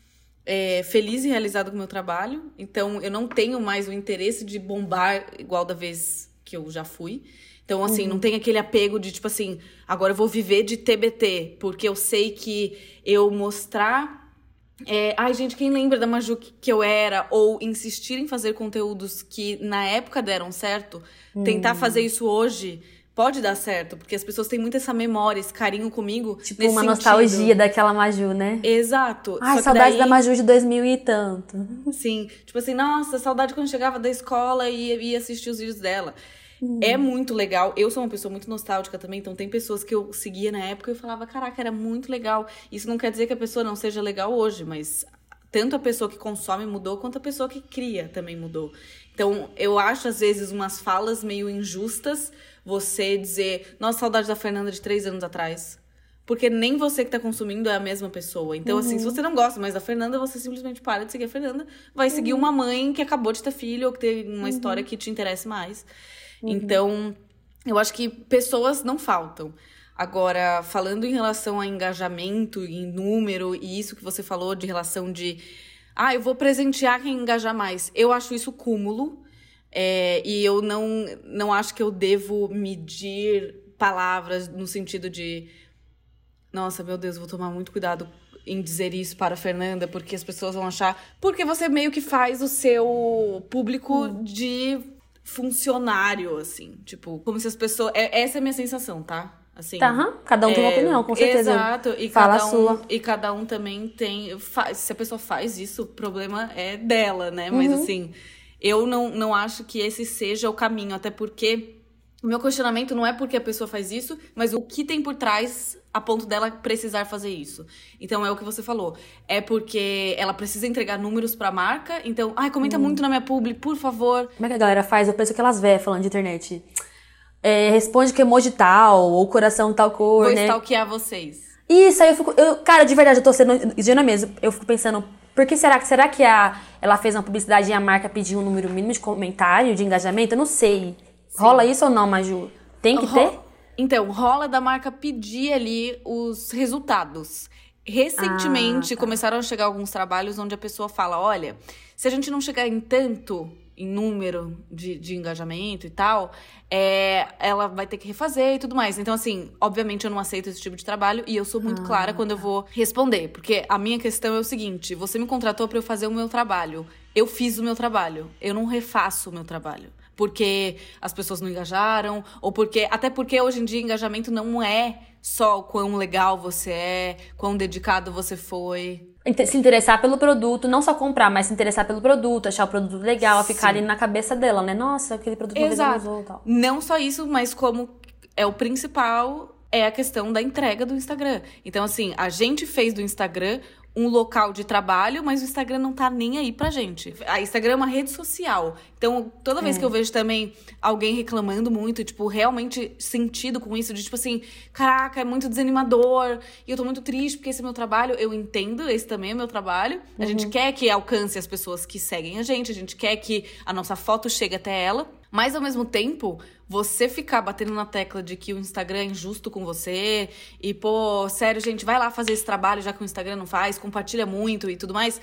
S2: é, feliz e realizada com o meu trabalho. Então eu não tenho mais o interesse de bombar igual da vez que eu já fui. Então, assim, uhum. não tem aquele apego de, tipo assim, agora eu vou viver de TBT, porque eu sei que eu mostrar. É, ai, gente, quem lembra da Maju que eu era? Ou insistir em fazer conteúdos que na época deram certo, uhum. tentar fazer isso hoje pode dar certo, porque as pessoas têm muito essa memória, esse carinho comigo.
S1: Tipo, uma sentido. nostalgia daquela Maju, né?
S2: Exato.
S1: Ai, saudade daí... da Maju de 2000 e tanto.
S2: Sim. Tipo assim, nossa, saudade quando chegava da escola e ia assistir os vídeos dela. É muito legal. Eu sou uma pessoa muito nostálgica também, então tem pessoas que eu seguia na época e eu falava, caraca, era muito legal. Isso não quer dizer que a pessoa não seja legal hoje, mas tanto a pessoa que consome mudou, quanto a pessoa que cria também mudou. Então, eu acho, às vezes, umas falas meio injustas você dizer, nossa, saudade da Fernanda de três anos atrás. Porque nem você que tá consumindo é a mesma pessoa. Então, uhum. assim, se uhum. você não gosta mais da Fernanda, você simplesmente para de seguir a Fernanda, vai uhum. seguir uma mãe que acabou de ter filho ou que tem uma uhum. história que te interesse mais. Uhum. Então, eu acho que pessoas não faltam. Agora, falando em relação a engajamento, em número, e isso que você falou de relação de. Ah, eu vou presentear quem engajar mais. Eu acho isso cúmulo. É, e eu não, não acho que eu devo medir palavras no sentido de. Nossa, meu Deus, vou tomar muito cuidado em dizer isso para a Fernanda, porque as pessoas vão achar. Porque você meio que faz o seu público hum. de funcionário, assim. Tipo, como se as pessoas. É, essa é a minha sensação, tá? Assim,
S1: tá, cada um é, tem uma é, opinião, com certeza.
S2: Exato, e Fala cada um, sua. E cada um também tem. Faz, se a pessoa faz isso, o problema é dela, né? Mas uhum. assim, eu não, não acho que esse seja o caminho, até porque o meu questionamento não é porque a pessoa faz isso, mas o que tem por trás a ponto dela precisar fazer isso. Então é o que você falou. É porque ela precisa entregar números pra marca. Então, ai, comenta hum. muito na minha publi, por favor.
S1: Como é que a galera faz? Eu penso que elas vê falando de internet. É, responde que emoji tal, ou coração tal cor,
S2: Vou
S1: né?
S2: Vou stalkear vocês.
S1: Isso, aí eu fico. Eu, cara, de verdade, eu tô sendo ingênua mesmo. Eu fico pensando, por que será que será que a, ela fez uma publicidade e a marca pediu um número mínimo de comentário, de engajamento? Eu não sei. Sim. Rola isso ou não, Maju? Tem que ter?
S2: Então, rola da marca pedir ali os resultados. Recentemente ah, tá. começaram a chegar alguns trabalhos onde a pessoa fala: olha, se a gente não chegar em tanto em número de, de engajamento e tal, é, ela vai ter que refazer e tudo mais. Então, assim, obviamente eu não aceito esse tipo de trabalho e eu sou muito ah, clara quando eu tá. vou responder. Porque a minha questão é o seguinte: você me contratou para eu fazer o meu trabalho. Eu fiz o meu trabalho. Eu não refaço o meu trabalho porque as pessoas não engajaram, ou porque. Até porque hoje em dia engajamento não é só o quão legal você é, quão dedicado você foi.
S1: Se interessar pelo produto, não só comprar, mas se interessar pelo produto, achar o produto legal, Sim. ficar ali na cabeça dela, né? Nossa, aquele produto Exato. usou e tal.
S2: Não só isso, mas como é o principal é a questão da entrega do Instagram. Então, assim, a gente fez do Instagram um local de trabalho, mas o Instagram não tá nem aí pra gente. A Instagram é uma rede social. Então, toda vez é. que eu vejo também alguém reclamando muito, tipo, realmente sentido com isso, de tipo assim, caraca, é muito desanimador, e eu tô muito triste porque esse é meu trabalho, eu entendo, esse também é meu trabalho. A gente uhum. quer que alcance as pessoas que seguem a gente, a gente quer que a nossa foto chegue até ela. Mas ao mesmo tempo, você ficar batendo na tecla de que o Instagram é injusto com você e, pô, sério, gente, vai lá fazer esse trabalho já que o Instagram não faz, compartilha muito e tudo mais,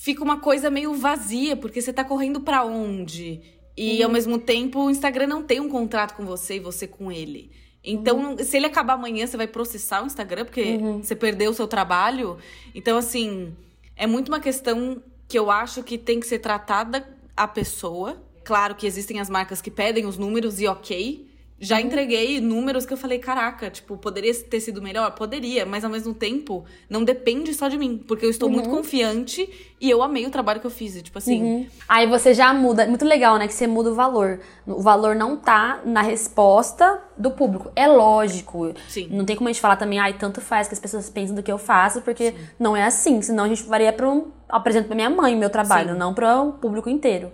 S2: fica uma coisa meio vazia, porque você tá correndo para onde? E uhum. ao mesmo tempo, o Instagram não tem um contrato com você e você com ele. Então, uhum. se ele acabar amanhã, você vai processar o Instagram porque uhum. você perdeu o seu trabalho. Então, assim, é muito uma questão que eu acho que tem que ser tratada a pessoa Claro que existem as marcas que pedem os números e ok. Já uhum. entreguei números que eu falei, caraca, tipo, poderia ter sido melhor? Poderia, mas ao mesmo tempo, não depende só de mim. Porque eu estou uhum. muito confiante e eu amei o trabalho que eu fiz. E, tipo assim. Uhum.
S1: Aí você já muda. Muito legal, né? Que você muda o valor. O valor não tá na resposta do público. É lógico. Sim. Não tem como a gente falar também, ai, tanto faz que as pessoas pensam do que eu faço, porque Sim. não é assim. Senão a gente faria para um. Apresento pra minha mãe meu trabalho, Sim. não para o público inteiro.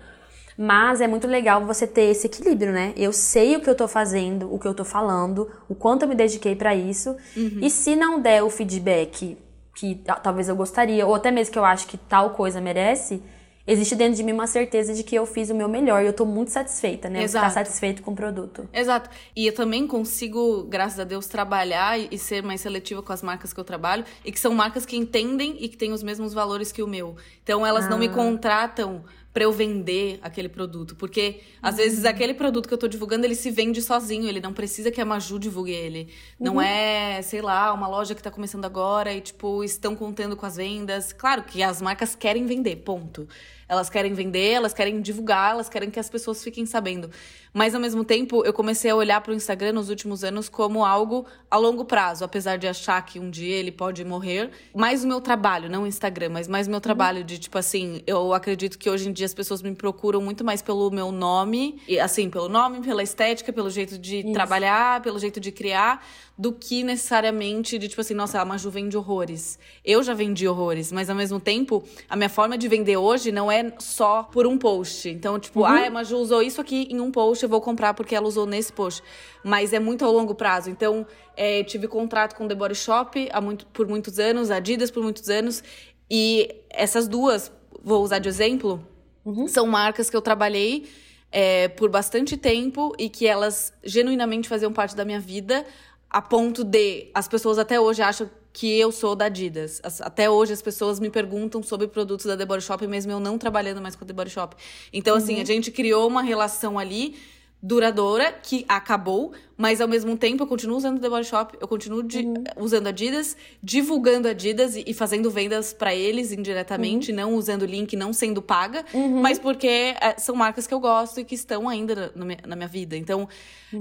S1: Mas é muito legal você ter esse equilíbrio, né? Eu sei o que eu tô fazendo, o que eu tô falando, o quanto eu me dediquei para isso. Uhum. E se não der o feedback que talvez eu gostaria, ou até mesmo que eu acho que tal coisa merece, existe dentro de mim uma certeza de que eu fiz o meu melhor e eu tô muito satisfeita, né? Exato. Tá satisfeito com o produto.
S2: Exato. E eu também consigo, graças a Deus, trabalhar e ser mais seletiva com as marcas que eu trabalho e que são marcas que entendem e que têm os mesmos valores que o meu. Então elas ah. não me ah. contratam para eu vender aquele produto. Porque, às uhum. vezes, aquele produto que eu tô divulgando, ele se vende sozinho. Ele não precisa que a Maju divulgue ele. Uhum. Não é, sei lá, uma loja que tá começando agora e, tipo, estão contando com as vendas. Claro que as marcas querem vender, ponto. Elas querem vender, elas querem divulgar, elas querem que as pessoas fiquem sabendo. Mas ao mesmo tempo, eu comecei a olhar para o Instagram nos últimos anos como algo a longo prazo, apesar de achar que um dia ele pode morrer. Mais o meu trabalho, não o Instagram, mas mais o meu trabalho de tipo assim, eu acredito que hoje em dia as pessoas me procuram muito mais pelo meu nome, e assim, pelo nome, pela estética, pelo jeito de Isso. trabalhar, pelo jeito de criar, do que necessariamente de tipo assim, nossa, a Maju vende horrores. Eu já vendi horrores, mas ao mesmo tempo, a minha forma de vender hoje não é só por um post. Então, tipo, uhum. ah, a Maju usou isso aqui em um post, eu vou comprar porque ela usou nesse post. Mas é muito ao longo prazo. Então, é, tive contrato com The Body Shop há muito, por muitos anos, Adidas por muitos anos. E essas duas, vou usar de exemplo, uhum. são marcas que eu trabalhei é, por bastante tempo e que elas genuinamente faziam parte da minha vida a ponto de as pessoas até hoje acham que eu sou da Adidas. Até hoje as pessoas me perguntam sobre produtos da The Body Shop, mesmo eu não trabalhando mais com a The Body Shop. Então, assim, uhum. assim, a gente criou uma relação ali duradoura que acabou, mas ao mesmo tempo eu continuo usando The Body Shop, eu continuo uhum. usando Adidas, divulgando Adidas e, e fazendo vendas para eles indiretamente, uhum. não usando link, não sendo paga, uhum. mas porque é, são marcas que eu gosto e que estão ainda na, na minha vida. Então,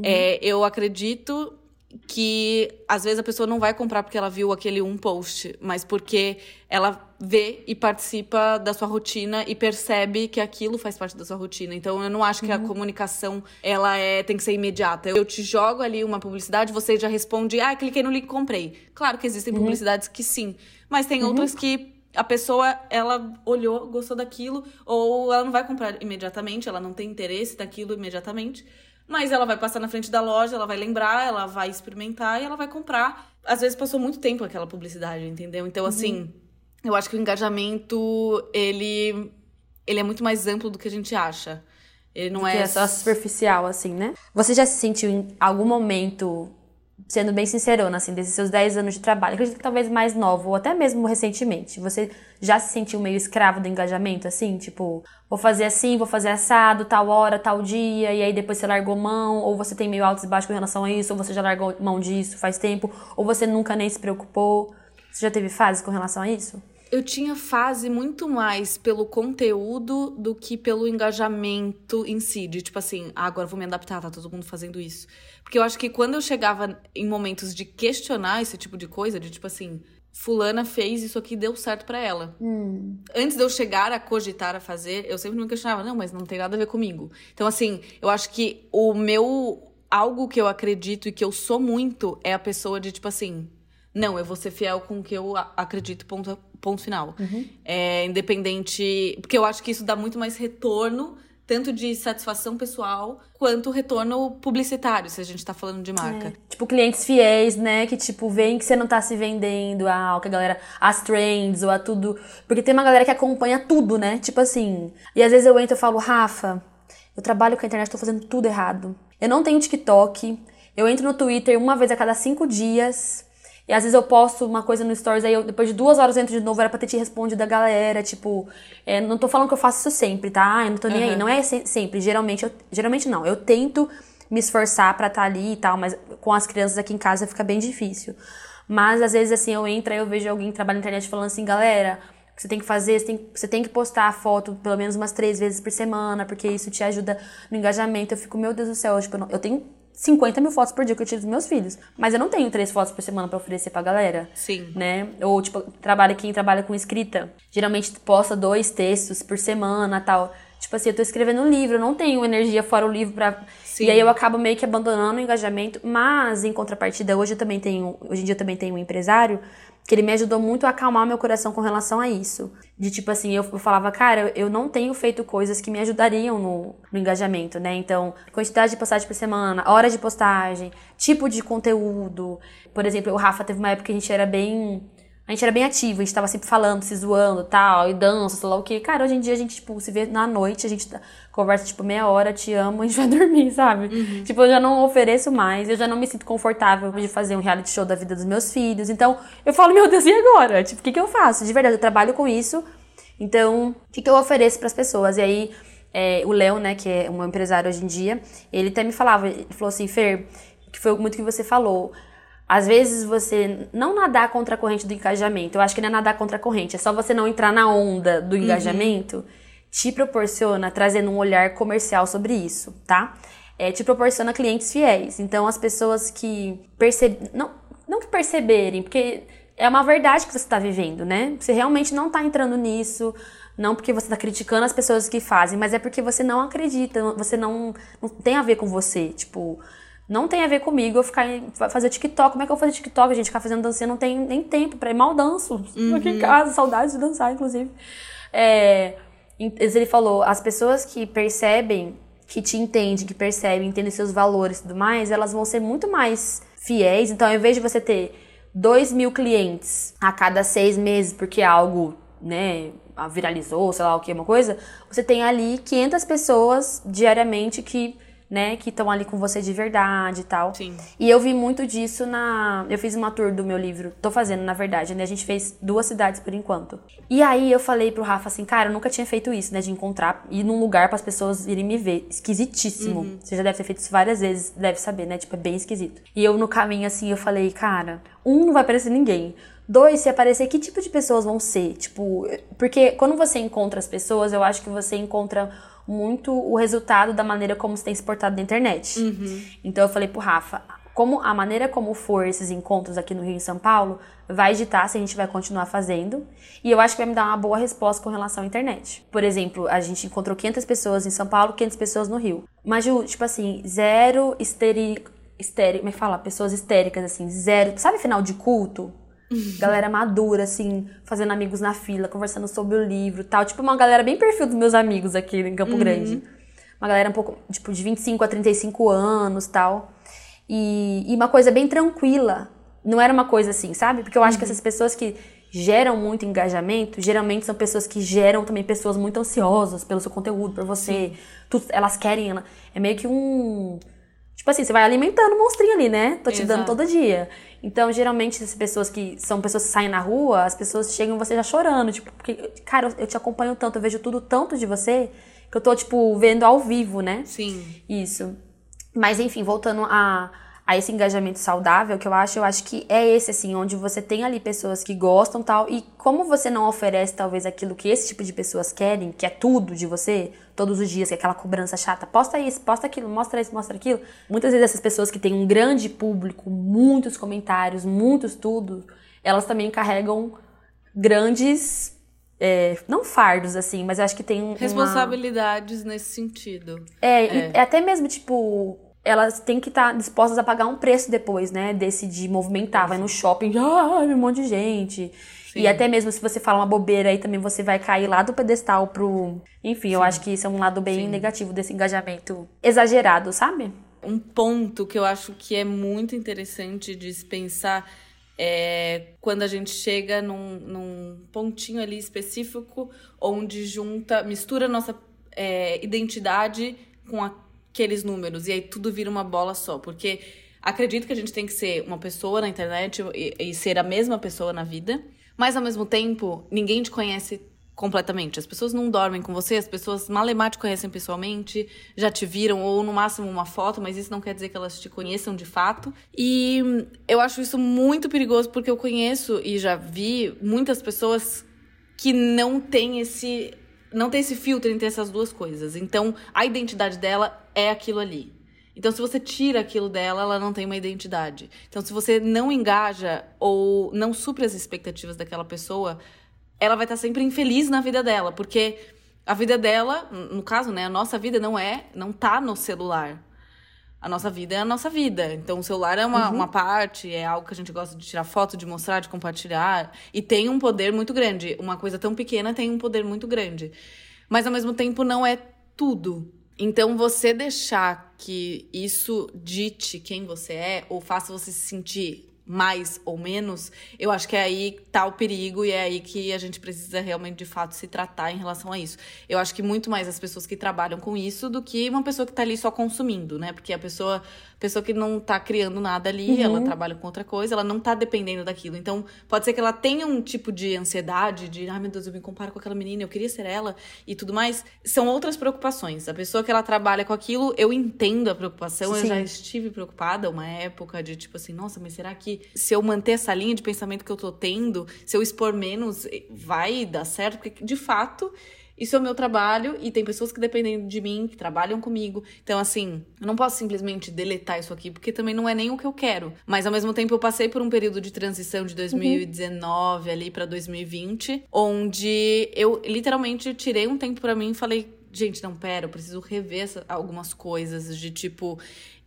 S2: é, eu acredito que às vezes a pessoa não vai comprar porque ela viu aquele um post, mas porque ela vê e participa da sua rotina e percebe que aquilo faz parte da sua rotina. Então eu não acho que uhum. a comunicação ela é tem que ser imediata. Eu te jogo ali uma publicidade, você já responde: "Ah, cliquei no link, comprei". Claro que existem uhum. publicidades que sim, mas tem uhum. outras que a pessoa ela olhou, gostou daquilo ou ela não vai comprar imediatamente, ela não tem interesse daquilo imediatamente. Mas ela vai passar na frente da loja, ela vai lembrar, ela vai experimentar e ela vai comprar. Às vezes passou muito tempo aquela publicidade, entendeu? Então, uhum. assim, eu acho que o engajamento, ele, ele é muito mais amplo do que a gente acha. Ele não é...
S1: é só superficial, assim, né? Você já se sentiu em algum momento sendo bem sincerona, assim, desses seus 10 anos de trabalho, acredito que talvez mais novo, ou até mesmo recentemente, você já se sentiu meio escravo do engajamento, assim? Tipo, vou fazer assim, vou fazer assado, tal hora, tal dia, e aí depois você largou mão, ou você tem meio altos e baixos com relação a isso, ou você já largou mão disso faz tempo, ou você nunca nem se preocupou. Você já teve fase com relação a isso?
S2: Eu tinha fase muito mais pelo conteúdo do que pelo engajamento em si. De tipo assim, ah, agora vou me adaptar, tá todo mundo fazendo isso. Porque eu acho que quando eu chegava em momentos de questionar esse tipo de coisa, de tipo assim, fulana fez isso aqui deu certo para ela. Hum. Antes de eu chegar a cogitar a fazer, eu sempre me questionava, não, mas não tem nada a ver comigo. Então, assim, eu acho que o meu. Algo que eu acredito e que eu sou muito é a pessoa de tipo assim Não, eu vou ser fiel com o que eu acredito, ponto, ponto final. Uhum. É, independente. Porque eu acho que isso dá muito mais retorno tanto de satisfação pessoal quanto retorno publicitário, se a gente tá falando de marca. É.
S1: Tipo, clientes fiéis, né? Que, tipo, veem que você não tá se vendendo a, que a galera, as trends ou a tudo. Porque tem uma galera que acompanha tudo, né? Tipo assim. E às vezes eu entro e falo, Rafa, eu trabalho com a internet, tô fazendo tudo errado. Eu não tenho TikTok. Eu entro no Twitter uma vez a cada cinco dias. E às vezes eu posto uma coisa no Stories, aí eu, depois de duas horas eu entro de novo, era pra ter te respondido a galera, tipo, é, não tô falando que eu faço isso sempre, tá? Eu não tô nem uhum. aí. Não é sempre. Geralmente, eu, geralmente não. Eu tento me esforçar para estar tá ali e tal, mas com as crianças aqui em casa fica bem difícil. Mas às vezes assim, eu entro e eu vejo alguém que trabalha na internet falando assim, galera, o que você tem que fazer, você tem, você tem que postar a foto pelo menos umas três vezes por semana, porque isso te ajuda no engajamento. Eu fico, meu Deus do céu, tipo, eu, não, eu tenho 50 mil fotos por dia que eu tiro dos meus filhos. Mas eu não tenho três fotos por semana para oferecer pra galera.
S2: Sim.
S1: Né? Ou, tipo, trabalha quem trabalha com escrita. Geralmente posta dois textos por semana tal. Tipo assim, eu tô escrevendo um livro, eu não tenho energia fora o livro pra. Sim. E aí eu acabo meio que abandonando o engajamento. Mas, em contrapartida, hoje eu também tenho. Hoje em dia eu também tenho um empresário que ele me ajudou muito a acalmar meu coração com relação a isso. De tipo assim, eu, falava, cara, eu não tenho feito coisas que me ajudariam no, no, engajamento, né? Então, quantidade de postagem por semana, hora de postagem, tipo de conteúdo. Por exemplo, o Rafa teve uma época que a gente era bem a gente era bem ativo, a gente tava sempre falando, se zoando tal, e dança, sei lá o que. Cara, hoje em dia a gente, tipo, se vê na noite, a gente tá, conversa, tipo, meia hora, te amo, a gente vai dormir, sabe? Uhum. Tipo, eu já não ofereço mais, eu já não me sinto confortável de fazer um reality show da vida dos meus filhos. Então, eu falo, meu Deus, e agora? Tipo, o que, que eu faço? De verdade, eu trabalho com isso. Então, o que, que eu ofereço para as pessoas? E aí, é, o Léo, né, que é um empresário hoje em dia, ele até me falava, ele falou assim, Fer, que foi muito que você falou às vezes você não nadar contra a corrente do engajamento, eu acho que não é nadar contra a corrente, é só você não entrar na onda do uhum. engajamento, uhum. Te proporciona trazendo um olhar comercial sobre isso, tá? É, te proporciona clientes fiéis. Então as pessoas que percebem. Não, não que perceberem, porque é uma verdade que você está vivendo, né? Você realmente não está entrando nisso. Não porque você está criticando as pessoas que fazem, mas é porque você não acredita, você não, não tem a ver com você. Tipo, não tem a ver comigo eu ficar fazer TikTok. Como é que eu vou fazer TikTok? Gente ficar fazendo dancinha, não tem nem tempo para ir. Mal danço. Uhum. Aqui em casa, saudades de dançar, inclusive. É, ele falou: as pessoas que percebem, que te entendem, que percebem, entendem seus valores e tudo mais, elas vão ser muito mais fiéis. Então, ao invés de você ter 2 mil clientes a cada seis meses, porque algo, né, viralizou, sei lá o que, uma coisa, você tem ali 500 pessoas diariamente que né, que estão ali com você de verdade e tal.
S2: Sim.
S1: E eu vi muito disso na. Eu fiz uma tour do meu livro, tô fazendo, na verdade, né? A gente fez duas cidades por enquanto. E aí eu falei pro Rafa assim, cara, eu nunca tinha feito isso, né? De encontrar, ir num lugar para as pessoas irem me ver. Esquisitíssimo. Uhum. Você já deve ter feito isso várias vezes, deve saber, né? Tipo, é bem esquisito. E eu no caminho, assim, eu falei, cara, um, não vai aparecer ninguém. Dois, se aparecer, que tipo de pessoas vão ser? Tipo, porque quando você encontra as pessoas, eu acho que você encontra muito o resultado da maneira como você tem se portado na internet. Uhum. Então eu falei pro Rafa, como a maneira como for esses encontros aqui no Rio e em São Paulo vai ditar se a gente vai continuar fazendo. E eu acho que vai me dar uma boa resposta com relação à internet. Por exemplo, a gente encontrou 500 pessoas em São Paulo, 500 pessoas no Rio. Mas, tipo assim, zero histeri... Histérico, como é que fala? Pessoas histéricas, assim, zero. Sabe final de culto? Galera madura, assim, fazendo amigos na fila, conversando sobre o livro tal. Tipo, uma galera bem perfil dos meus amigos aqui em Campo uhum. Grande. Uma galera um pouco, tipo, de 25 a 35 anos tal. E, e uma coisa bem tranquila. Não era uma coisa assim, sabe? Porque eu acho uhum. que essas pessoas que geram muito engajamento, geralmente são pessoas que geram também pessoas muito ansiosas pelo seu conteúdo, por você. Tudo, elas querem. É meio que um. Tipo assim, você vai alimentando o monstrinho ali, né? Tô te Exato. dando todo dia. Então, geralmente, as pessoas que são pessoas que saem na rua, as pessoas chegam você já chorando, tipo, porque, cara, eu te acompanho tanto, eu vejo tudo tanto de você, que eu tô, tipo, vendo ao vivo, né?
S2: Sim.
S1: Isso. Mas, enfim, voltando a a esse engajamento saudável que eu acho, eu acho que é esse assim, onde você tem ali pessoas que gostam tal e como você não oferece talvez aquilo que esse tipo de pessoas querem, que é tudo de você, todos os dias, que é aquela cobrança chata, posta isso, posta aquilo, mostra isso, mostra aquilo. Muitas vezes essas pessoas que têm um grande público, muitos comentários, muitos tudo, elas também carregam grandes é, não fardos, assim, mas eu acho que tem.
S2: Responsabilidades nesse sentido.
S1: É, é. até mesmo, tipo, elas têm que estar tá dispostas a pagar um preço depois, né? Desse de movimentar, vai no shopping, ah, um monte de gente. Sim. E até mesmo se você fala uma bobeira aí também você vai cair lá do pedestal pro. Enfim, Sim. eu acho que isso é um lado bem Sim. negativo desse engajamento exagerado, sabe?
S2: Um ponto que eu acho que é muito interessante de se pensar é quando a gente chega num, num pontinho ali específico onde junta, mistura nossa é, identidade com aqueles números. E aí tudo vira uma bola só. Porque acredito que a gente tem que ser uma pessoa na internet e, e ser a mesma pessoa na vida. Mas ao mesmo tempo, ninguém te conhece completamente. As pessoas não dormem com você, as pessoas malemar te conhecem pessoalmente, já te viram ou no máximo uma foto, mas isso não quer dizer que elas te conheçam de fato. E eu acho isso muito perigoso porque eu conheço e já vi muitas pessoas que não têm esse não tem esse filtro entre essas duas coisas. Então, a identidade dela é aquilo ali. Então, se você tira aquilo dela, ela não tem uma identidade. Então, se você não engaja ou não supre as expectativas daquela pessoa, ela vai estar sempre infeliz na vida dela, porque a vida dela, no caso, né, a nossa vida não é, não tá no celular. A nossa vida é a nossa vida. Então, o celular é uma, uhum. uma parte, é algo que a gente gosta de tirar foto, de mostrar, de compartilhar. E tem um poder muito grande. Uma coisa tão pequena tem um poder muito grande. Mas, ao mesmo tempo, não é tudo. Então, você deixar que isso dite quem você é, ou faça você se sentir mais ou menos, eu acho que é aí tá o perigo e é aí que a gente precisa realmente de fato se tratar em relação a isso. Eu acho que muito mais as pessoas que trabalham com isso do que uma pessoa que tá ali só consumindo, né? Porque a pessoa pessoa que não tá criando nada ali, uhum. ela trabalha com outra coisa, ela não tá dependendo daquilo. Então, pode ser que ela tenha um tipo de ansiedade, de, ai meu Deus, eu me comparo com aquela menina, eu queria ser ela e tudo mais. São outras preocupações. A pessoa que ela trabalha com aquilo, eu entendo a preocupação, Sim. eu já estive preocupada uma época de tipo assim, nossa, mas será que se eu manter essa linha de pensamento que eu tô tendo, se eu expor menos, vai dar certo? Porque de fato, isso é o meu trabalho e tem pessoas que dependem de mim, que trabalham comigo. Então, assim, eu não posso simplesmente deletar isso aqui, porque também não é nem o que eu quero. Mas ao mesmo tempo eu passei por um período de transição de 2019 uhum. ali para 2020, onde eu literalmente tirei um tempo para mim e falei, gente, não, pera, eu preciso rever algumas coisas de tipo,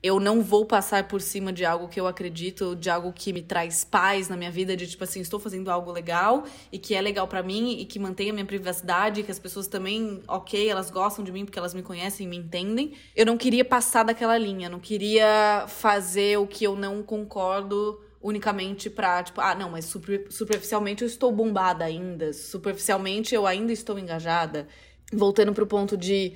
S2: eu não vou passar por cima de algo que eu acredito, de algo que me traz paz na minha vida, de tipo assim, estou fazendo algo legal e que é legal para mim e que mantém a minha privacidade, que as pessoas também, ok, elas gostam de mim porque elas me conhecem e me entendem. Eu não queria passar daquela linha, não queria fazer o que eu não concordo unicamente pra, tipo, ah, não, mas super, superficialmente eu estou bombada ainda, superficialmente eu ainda estou engajada. Voltando pro ponto de,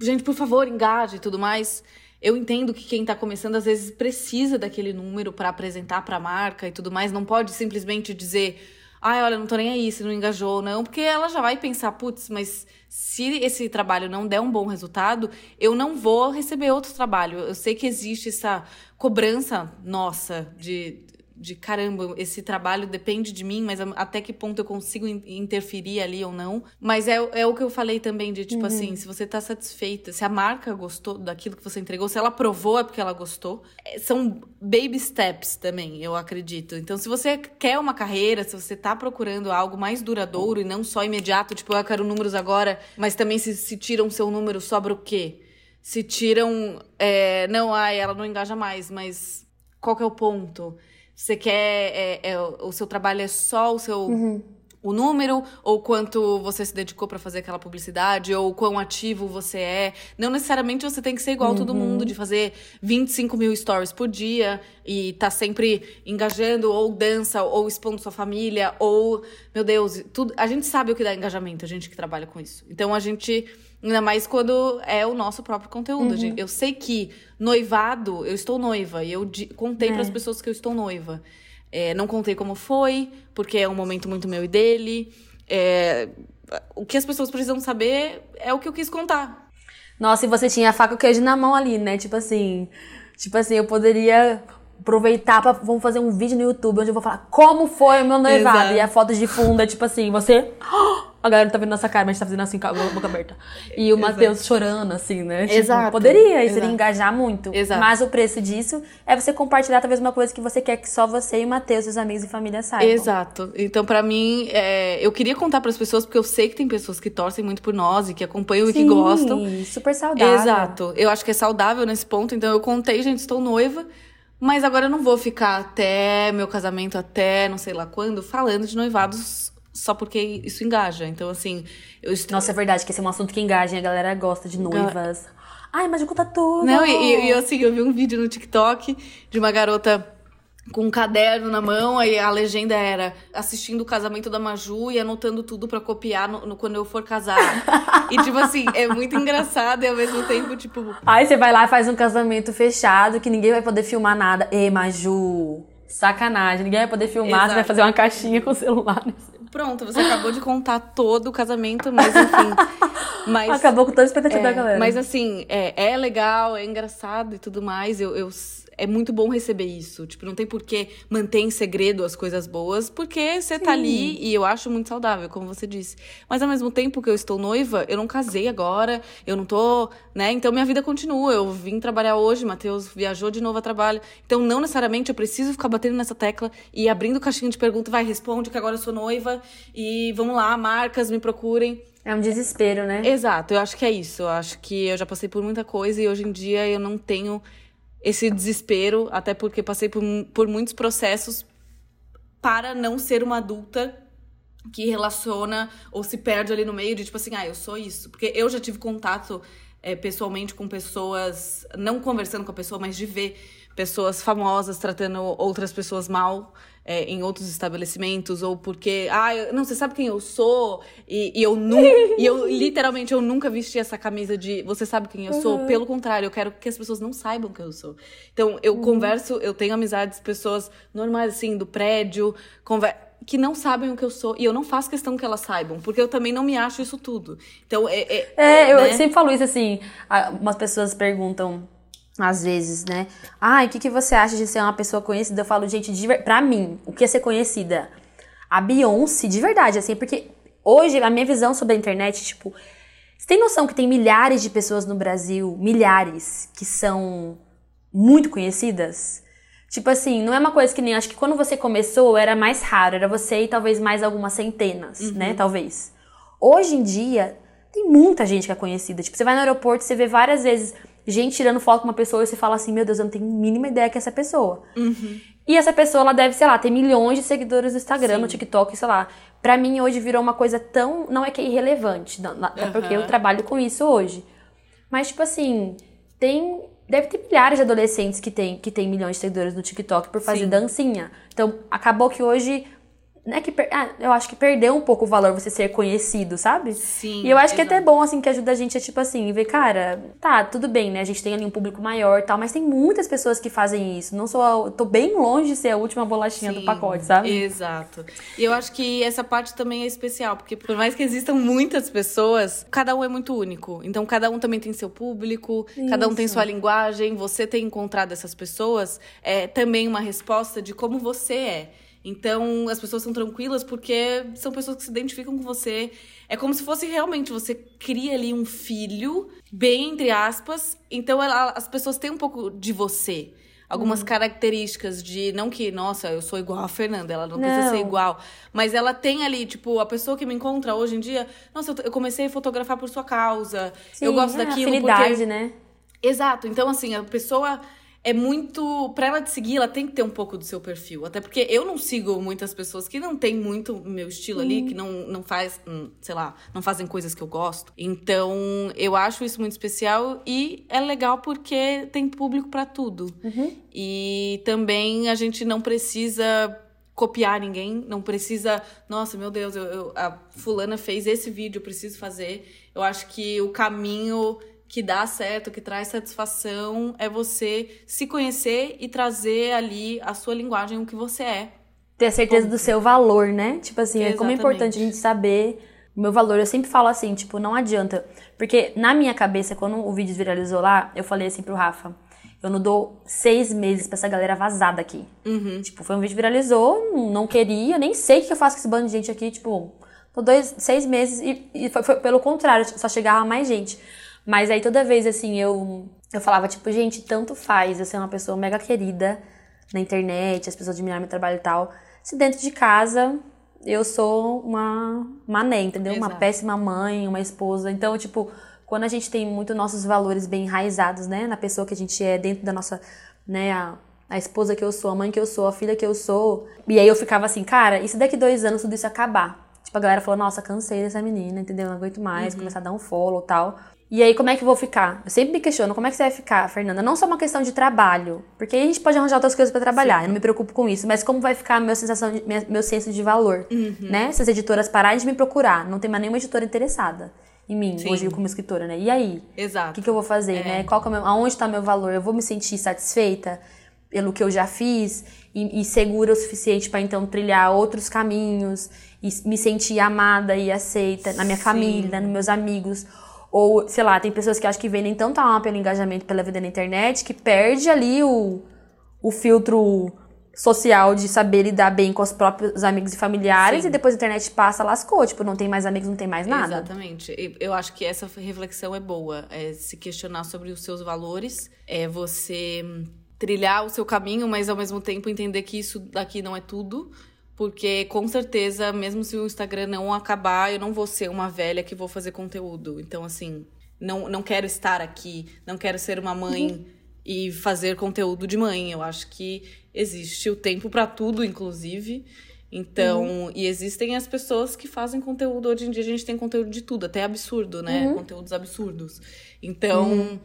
S2: gente, por favor, engaje e tudo mais eu entendo que quem está começando às vezes precisa daquele número para apresentar para a marca e tudo mais, não pode simplesmente dizer, ai, olha, não tô nem aí se não engajou, não, porque ela já vai pensar, putz, mas se esse trabalho não der um bom resultado, eu não vou receber outro trabalho. Eu sei que existe essa cobrança nossa de de caramba, esse trabalho depende de mim, mas até que ponto eu consigo interferir ali ou não. Mas é, é o que eu falei também, de tipo uhum. assim, se você tá satisfeita, se a marca gostou daquilo que você entregou, se ela provou é porque ela gostou. É, são baby steps também, eu acredito. Então, se você quer uma carreira, se você tá procurando algo mais duradouro e não só imediato, tipo, eu quero números agora, mas também se, se tiram seu número, sobra o quê? Se tiram. É, não, ai, ela não engaja mais, mas qual que é o ponto? Você quer. É, é, o seu trabalho é só o seu. Uhum. O número, ou quanto você se dedicou para fazer aquela publicidade, ou quão ativo você é. Não necessariamente você tem que ser igual uhum. todo mundo, de fazer 25 mil stories por dia e tá sempre engajando, ou dança, ou expondo sua família, ou, meu Deus, tudo. A gente sabe o que dá engajamento, a gente que trabalha com isso. Então a gente Ainda mais quando é o nosso próprio conteúdo. Uhum. Eu sei que noivado, eu estou noiva. E eu contei é. para as pessoas que eu estou noiva. É, não contei como foi, porque é um momento muito meu e dele. É, o que as pessoas precisam saber é o que eu quis contar.
S1: Nossa, e você tinha a faca e o queijo na mão ali, né? Tipo assim. Tipo assim, eu poderia aproveitar para vamos fazer um vídeo no YouTube onde eu vou falar como foi o meu noivado Exato. e a foto de fundo é tipo assim, você A galera não tá vendo nossa cara, mas a gente tá fazendo assim com a boca aberta. E o Matheus chorando, assim, né? Tipo,
S2: Exato.
S1: poderia, isso
S2: Exato.
S1: iria engajar muito.
S2: Exato.
S1: Mas o preço disso é você compartilhar talvez uma coisa que você quer que só você e o Matheus, seus amigos e família saibam.
S2: Exato. Então, pra mim, é, eu queria contar pras pessoas, porque eu sei que tem pessoas que torcem muito por nós e que acompanham e que
S1: Sim,
S2: gostam.
S1: super saudável.
S2: Exato. Eu acho que é saudável nesse ponto. Então, eu contei, gente, estou noiva. Mas agora eu não vou ficar até meu casamento, até não sei lá quando, falando de noivados só porque isso engaja. Então, assim, eu estou.
S1: Nossa, é verdade que esse é um assunto que engaja, a galera gosta de noivas. Ai, mas conta tudo.
S2: Não, e, e, assim, eu vi um vídeo no TikTok de uma garota com um caderno na mão, aí a legenda era assistindo o casamento da Maju e anotando tudo pra copiar no, no- quando eu for casar. e, tipo assim, é muito engraçado e ao mesmo tempo, tipo.
S1: Aí você vai lá e faz um casamento fechado que ninguém vai poder filmar nada. Ei, Maju, sacanagem. Ninguém vai poder filmar,
S2: Exato.
S1: você vai fazer uma caixinha com o celular. nesse-
S2: Pronto, você acabou de contar todo o casamento, mas enfim. Mas,
S1: Acabou com toda a expectativa da
S2: é,
S1: galera.
S2: mas assim, é, é legal, é engraçado e tudo mais. Eu, eu- é muito bom receber isso. Tipo, não tem por que manter em segredo as coisas boas, porque você tá ali e eu acho muito saudável, como você disse. Mas ao mesmo tempo que eu estou noiva, eu não casei agora, eu não tô, né? Então minha vida continua. Eu vim trabalhar hoje, Matheus viajou de novo a trabalho. Então não necessariamente eu preciso ficar batendo nessa tecla e abrindo caixinha de pergunta, vai, responde que agora eu sou noiva e vamos lá, marcas, me procurem.
S1: É um desespero, né?
S2: Exato, eu acho que é isso. Eu acho que eu já passei por muita coisa e hoje em dia eu não tenho esse desespero, até porque passei por, por muitos processos para não ser uma adulta que relaciona ou se perde ali no meio de tipo assim, ah, eu sou isso. Porque eu já tive contato é, pessoalmente com pessoas, não conversando com a pessoa, mas de ver pessoas famosas tratando outras pessoas mal é, em outros estabelecimentos, ou porque, ah, eu- não, você sabe quem eu sou, e, e eu nunca, e eu literalmente eu nunca vesti essa camisa de você sabe quem eu sou. Pelo contrário, eu quero que as pessoas não saibam quem eu sou. Então, eu converso, eu tenho amizades, pessoas normais, assim, do prédio, que não sabem o que eu sou, e eu não faço questão que elas saibam, porque eu também não me acho isso tudo. Então, é. é,
S1: É, eu
S2: né?
S1: sempre falo isso assim. ah, Umas pessoas perguntam, às vezes, né? Ai, o que, que você acha de ser uma pessoa conhecida? Eu falo, gente, de pra mim, o que é ser conhecida? A Beyoncé, de verdade, assim, porque hoje a minha visão sobre a internet, tipo, você tem noção que tem milhares de pessoas no Brasil, milhares, que são muito conhecidas? Tipo assim, não é uma coisa que nem. Acho que quando você começou era mais raro, era você e talvez mais algumas centenas, né? Talvez. Hoje em dia, tem muita gente que é conhecida. Tipo, você vai no aeroporto, você vê várias vezes gente tirando foto com uma pessoa e você fala assim: Meu Deus, eu não tenho a mínima ideia que é essa pessoa. E essa pessoa, ela deve, sei lá, ter milhões de seguidores no Instagram, no TikTok, sei lá. Pra mim, hoje virou uma coisa tão. Não é que é irrelevante, não, não- até porque eu trabalho com isso hoje. Mas, tipo assim, tem. Deve ter milhares de adolescentes que tem, que tem milhões de seguidores no TikTok por fazer
S2: Sim.
S1: dancinha. Então, acabou que hoje. Né, que per- ah, eu acho que perdeu um pouco o valor você ser conhecido, sabe?
S2: Sim,
S1: E eu acho que é até bom, assim, que ajuda a gente a, tipo assim, ver, cara, tá, tudo bem, né? A gente tem ali um público maior e tal, mas tem muitas pessoas que fazem isso. Não sou a, tô bem longe de ser a última bolachinha do
S2: Sim,
S1: pacote, sabe?
S2: Exato. E eu acho que essa parte também é especial, porque por mais que existam muitas pessoas, cada um é muito único. Então, cada um também tem seu público, cada um tem
S1: Isso.
S2: sua linguagem. Você ter encontrado essas pessoas é também uma resposta de como você é. Então, as pessoas são tranquilas porque são pessoas que se identificam com você. É como se fosse realmente você cria ali um filho, bem entre aspas. Então, ela- as pessoas têm um pouco de você. Algumas características de. Não que, nossa, eu sou igual a Fernanda, ela não, precisa ser
S1: Não.
S2: igual. Mas ela tem ali, tipo, a pessoa que me encontra hoje em dia. Nossa, eu, eu comecei a fotografar por sua causa. eu
S1: Sim,
S2: gosto
S1: é,
S2: daquilo
S1: afinidade,
S2: porque.
S1: né?
S2: Exato. Então, assim, a pessoa é muito. Pra ela te seguir, ela tem que ter um pouco do seu perfil. Até porque eu não sigo muitas pessoas que não têm muito o meu estilo ali, que não, não faz, hum, sei lá, não fazem coisas que eu gosto. Então, eu acho isso muito especial e é legal porque tem público pra tudo. E também a gente não precisa copiar ninguém, não precisa, nossa, meu Deus, eu, eu- a fulana fez esse vídeo, eu preciso fazer. Eu acho que o caminho que dá certo, que traz satisfação, é você se conhecer e trazer ali a sua linguagem, o que você é.
S1: Ter a certeza do seu valor, né? Tipo assim, é como é
S2: Exatamente.
S1: importante a gente saber o meu valor. Eu sempre falo assim, tipo, não adianta. Porque na minha cabeça, quando o vídeo viralizou lá, eu falei assim pro Rafa, eu não dou seis meses pra essa galera vazar daqui.
S2: Uhum.
S1: Tipo, foi um vídeo que viralizou, não- não queria, nem sei o que eu faço com esse bando de gente aqui, tipo, Tô dois, seis meses e, e foi, foi, pelo contrário, só chegava mais gente. Mas aí toda vez, assim, eu, eu falava, tipo, gente, tanto faz eu ser uma pessoa mega querida na internet, as pessoas admirarem meu trabalho e tal. Se dentro de casa eu sou uma mané, entendeu? Exato. Uma péssima mãe, uma esposa. Então, tipo, quando a gente tem muito nossos valores bem enraizados, né, na pessoa que a gente é, dentro da nossa, né, a, a esposa que eu sou, a mãe que eu sou, a filha que eu sou. E aí eu ficava assim, cara, e se daqui dois anos tudo isso acabar? Tipo, a galera falou, nossa, cansei dessa menina, entendeu? Não aguento mais, uhum. começar a dar um follow e tal. E aí, como é que eu vou ficar? Eu sempre me questiono, como é que você vai ficar, Fernanda? Não só uma questão de trabalho, porque aí a gente pode arranjar outras coisas para trabalhar, Sim. eu não me preocupo com isso, mas como vai ficar a minha sensação, de, minha, meu senso de valor, uhum. né? Se as editoras pararem de me procurar, não tem mais nenhuma editora interessada em mim, Sim. hoje como escritora, né? E aí?
S2: Exato.
S1: O que, que eu vou fazer, é. né? Qual é meu, aonde está meu valor? Eu vou me sentir satisfeita pelo que eu já fiz e, e segura o suficiente para então trilhar outros caminhos e me sentir amada e aceita na minha Sim. família, nos meus amigos? Ou, sei lá, tem pessoas que acham que vendem tanto alma pelo engajamento pela vida na internet que perde ali o, o filtro social de saber lidar bem com os próprios amigos e familiares Sim. e depois a internet passa, lascou. Tipo, não tem mais amigos, não tem mais nada.
S2: Exatamente. Eu acho que essa reflexão é boa. É se questionar sobre os seus valores, é você trilhar o seu caminho, mas ao mesmo tempo entender que isso daqui não é tudo. Porque com certeza, mesmo se o Instagram não acabar, eu não vou ser uma velha que vou fazer conteúdo. Então, assim, não, não quero estar aqui, não quero ser uma mãe uhum. e fazer conteúdo de mãe. Eu acho que existe o tempo para tudo, inclusive. Então, uhum. e existem as pessoas que fazem conteúdo. Hoje em dia a gente tem conteúdo de tudo, até absurdo, né? Uhum. Conteúdos absurdos. Então, uhum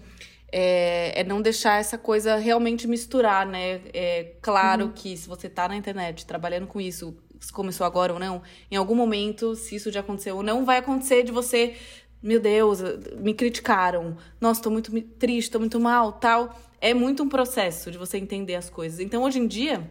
S2: é, é, não deixar essa coisa realmente misturar, né? É claro uhum. que se você tá na internet trabalhando com isso, se começou agora ou não, em algum momento, se isso já aconteceu ou não, vai acontecer de você, meu Deus, me criticaram, nossa, tô muito triste, tô muito mal, tal. É muito um processo de você entender as coisas. Então, hoje em dia,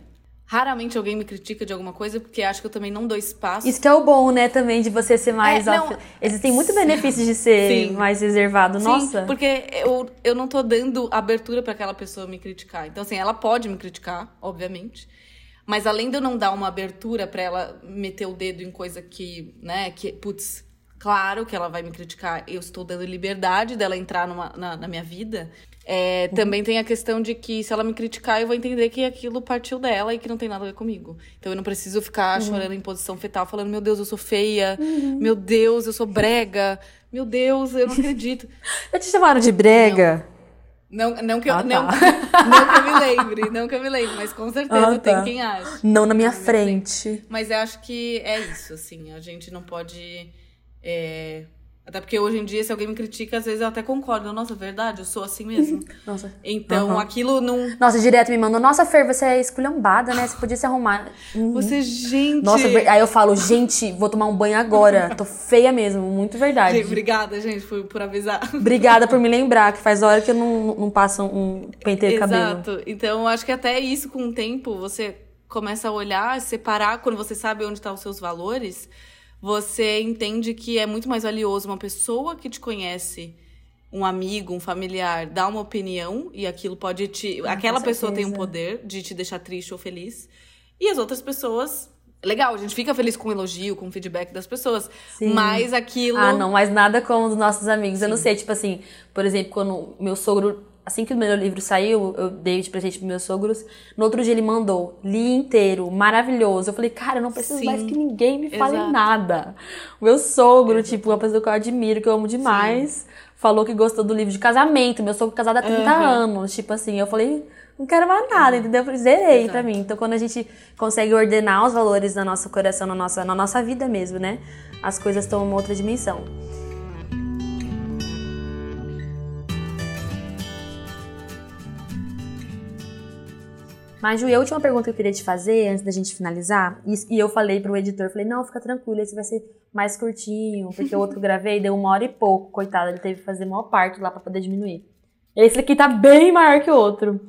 S2: Raramente alguém me critica de alguma coisa, porque acho que eu também não dou espaço.
S1: Isso que é o bom, né, também, de você ser mais. É, não, Existem muitos benefícios de ser sim, mais reservado. Nossa.
S2: Sim, porque eu, eu não tô dando abertura para aquela pessoa me criticar. Então, assim, ela pode me criticar, obviamente. Mas além de eu não dar uma abertura para ela meter o dedo em coisa que, né, que, putz, claro que ela vai me criticar. Eu estou dando liberdade dela entrar numa, na, na minha vida. É, uhum. Também tem a questão de que se ela me criticar, eu vou entender que aquilo partiu dela e que não tem nada a ver comigo. Então eu não preciso ficar uhum. chorando em posição fetal, falando: meu Deus, eu sou feia, uhum. meu Deus, eu sou brega, meu Deus, eu não acredito.
S1: eu te chamaram de brega?
S2: Não. Não, não, que eu, ah, tá. não, não, que eu me lembre, não que eu me lembre, mas com certeza ah, tá. tem quem acha.
S1: Não na minha frente. frente.
S2: Mas eu acho que é isso, assim, a gente não pode. É, até porque hoje em dia, se alguém me critica, às vezes eu até concordo. Nossa, verdade, eu sou assim mesmo. Nossa. Então, uhum. aquilo não.
S1: Nossa, direto me mandou, nossa, Fer, você é esculhambada, né? Você podia se arrumar.
S2: Uhum. Você, gente.
S1: Nossa, aí eu falo, gente, vou tomar um banho agora. Tô feia mesmo, muito verdade.
S2: Gente, obrigada, gente, por, por avisar.
S1: Obrigada por me lembrar, que faz hora que eu não, não passo um penteio de cabelo.
S2: Exato. Então, acho que até isso, com o tempo, você começa a olhar, separar, quando você sabe onde estão tá os seus valores você entende que é muito mais valioso uma pessoa que te conhece, um amigo, um familiar, dar uma opinião e aquilo pode te. Ah, aquela pessoa tem um poder de te deixar triste ou feliz. E as outras pessoas legal, a gente fica feliz com o elogio, com o feedback das pessoas. Sim. Mas aquilo.
S1: Ah, não, mas nada como os nossos amigos. Sim. Eu não sei, tipo assim, por exemplo, quando meu sogro assim que o meu livro saiu, eu dei de presente pros meus sogros. No outro dia ele mandou, li inteiro, maravilhoso. Eu falei, cara, eu não preciso Sim, mais que ninguém me fale exato. nada. O meu sogro, exato. tipo, uma pessoa que eu admiro, que eu amo demais, Sim. falou que gostou do livro de casamento. Meu sogro casado há 30 uhum. anos. Tipo assim, eu falei, não quero mais nada, entendeu? Eu zerei exato. pra mim. Então, quando a gente consegue ordenar os valores na nosso coração, na nossa, na nossa vida mesmo, né? As coisas tomam uma outra dimensão. Mas, Ju, a última pergunta que eu queria te fazer, antes da gente finalizar, e, e eu falei pro editor, falei, não, fica tranquilo, esse vai ser mais curtinho, porque o outro gravei deu uma hora e pouco, coitado, ele teve que fazer maior parte lá para poder diminuir. Esse aqui tá bem maior que o outro.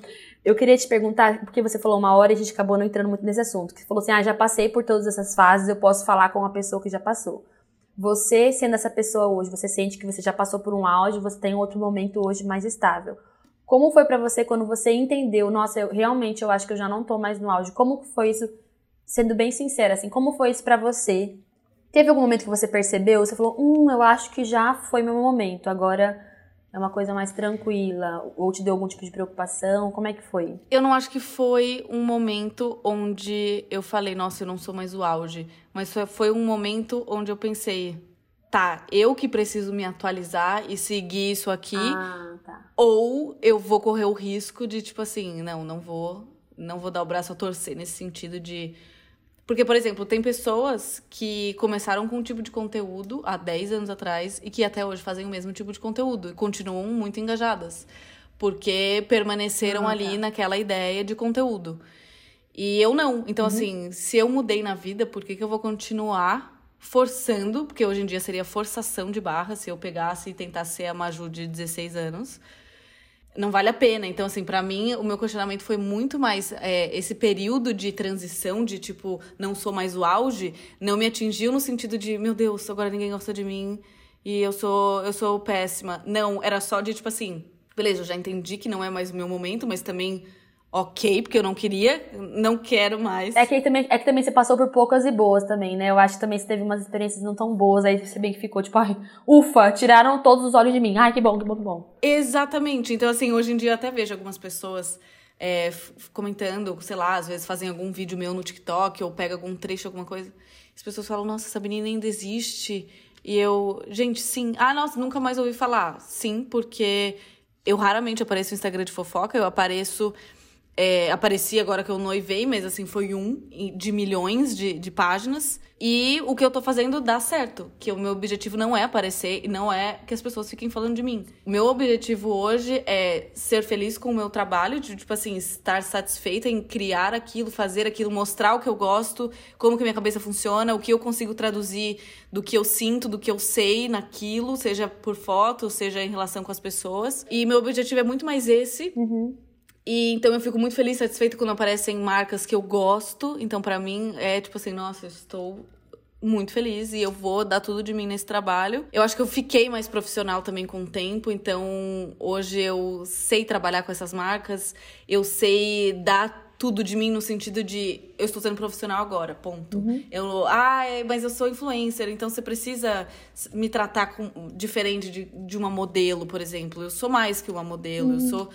S1: Eu queria te perguntar, porque você falou uma hora e a gente acabou não entrando muito nesse assunto, que você falou assim, ah, já passei por todas essas fases, eu posso falar com uma pessoa que já passou. Você, sendo essa pessoa hoje, você sente que você já passou por um auge, você tem outro momento hoje mais estável. Como foi para você quando você entendeu, nossa, eu realmente eu acho que eu já não tô mais no auge? Como foi isso, sendo bem sincera assim, como foi isso para você Teve algum momento que você percebeu? Você falou, hum, eu acho que já foi meu momento, agora é uma coisa mais tranquila? Ou te deu algum tipo de preocupação? Como é que foi?
S2: Eu não acho que foi um momento onde eu falei, nossa, eu não sou mais o auge. Mas foi um momento onde eu pensei, tá, eu que preciso me atualizar e seguir isso aqui.
S1: Ah, tá.
S2: Ou eu vou correr o risco de, tipo assim, não, não vou, não vou dar o braço a torcer nesse sentido de porque, por exemplo, tem pessoas que começaram com um tipo de conteúdo há 10 anos atrás e que até hoje fazem o mesmo tipo de conteúdo e continuam muito engajadas. Porque permaneceram ah, ali tá. naquela ideia de conteúdo. E eu não. Então, uhum. assim, se eu mudei na vida, por que, que eu vou continuar forçando? Porque hoje em dia seria forçação de barra se eu pegasse e tentasse ser a Maju de 16 anos não vale a pena. Então, assim, para mim, o meu questionamento foi muito mais é, esse período de transição, de tipo, não sou mais o auge, não me atingiu no sentido de, meu Deus, agora ninguém gosta de mim e eu sou, eu sou péssima. Não, era só de tipo assim, beleza, eu já entendi que não é mais o meu momento, mas também ok, porque eu não queria, não quero mais.
S1: É que, também, é que também você passou por poucas e boas também, né? Eu acho que também você teve umas experiências não tão boas, aí você bem que ficou tipo, ai, ufa, tiraram todos os olhos de mim. Ai, que bom, que bom, que bom.
S2: Exatamente. Então, assim, hoje em dia eu até vejo algumas pessoas é, comentando, sei lá, às vezes fazem algum vídeo meu no TikTok ou pega algum trecho, alguma coisa. As pessoas falam, nossa, essa menina ainda existe. E eu, gente, sim. Ah, nossa, nunca mais ouvi falar. Sim, porque eu raramente apareço no Instagram de fofoca, eu apareço é, apareci agora que eu noivei, mas assim, foi um de milhões de, de páginas. E o que eu tô fazendo dá certo. Que o meu objetivo não é aparecer e não é que as pessoas fiquem falando de mim. O meu objetivo hoje é ser feliz com o meu trabalho, de, tipo assim, estar satisfeita em criar aquilo, fazer aquilo, mostrar o que eu gosto, como que minha cabeça funciona, o que eu consigo traduzir do que eu sinto, do que eu sei naquilo, seja por foto, seja em relação com as pessoas. E meu objetivo é muito mais esse.
S1: Uhum
S2: e então eu fico muito feliz, satisfeita quando aparecem marcas que eu gosto. Então, para mim, é tipo assim, nossa, eu estou muito feliz e eu vou dar tudo de mim nesse trabalho. Eu acho que eu fiquei mais profissional também com o tempo, então hoje eu sei trabalhar com essas marcas, eu sei dar tudo de mim no sentido de eu estou sendo profissional agora, ponto.
S1: Uhum.
S2: Eu, ah, é, mas eu sou influencer, então você precisa me tratar com, diferente de, de uma modelo, por exemplo. Eu sou mais que uma modelo, uhum. eu sou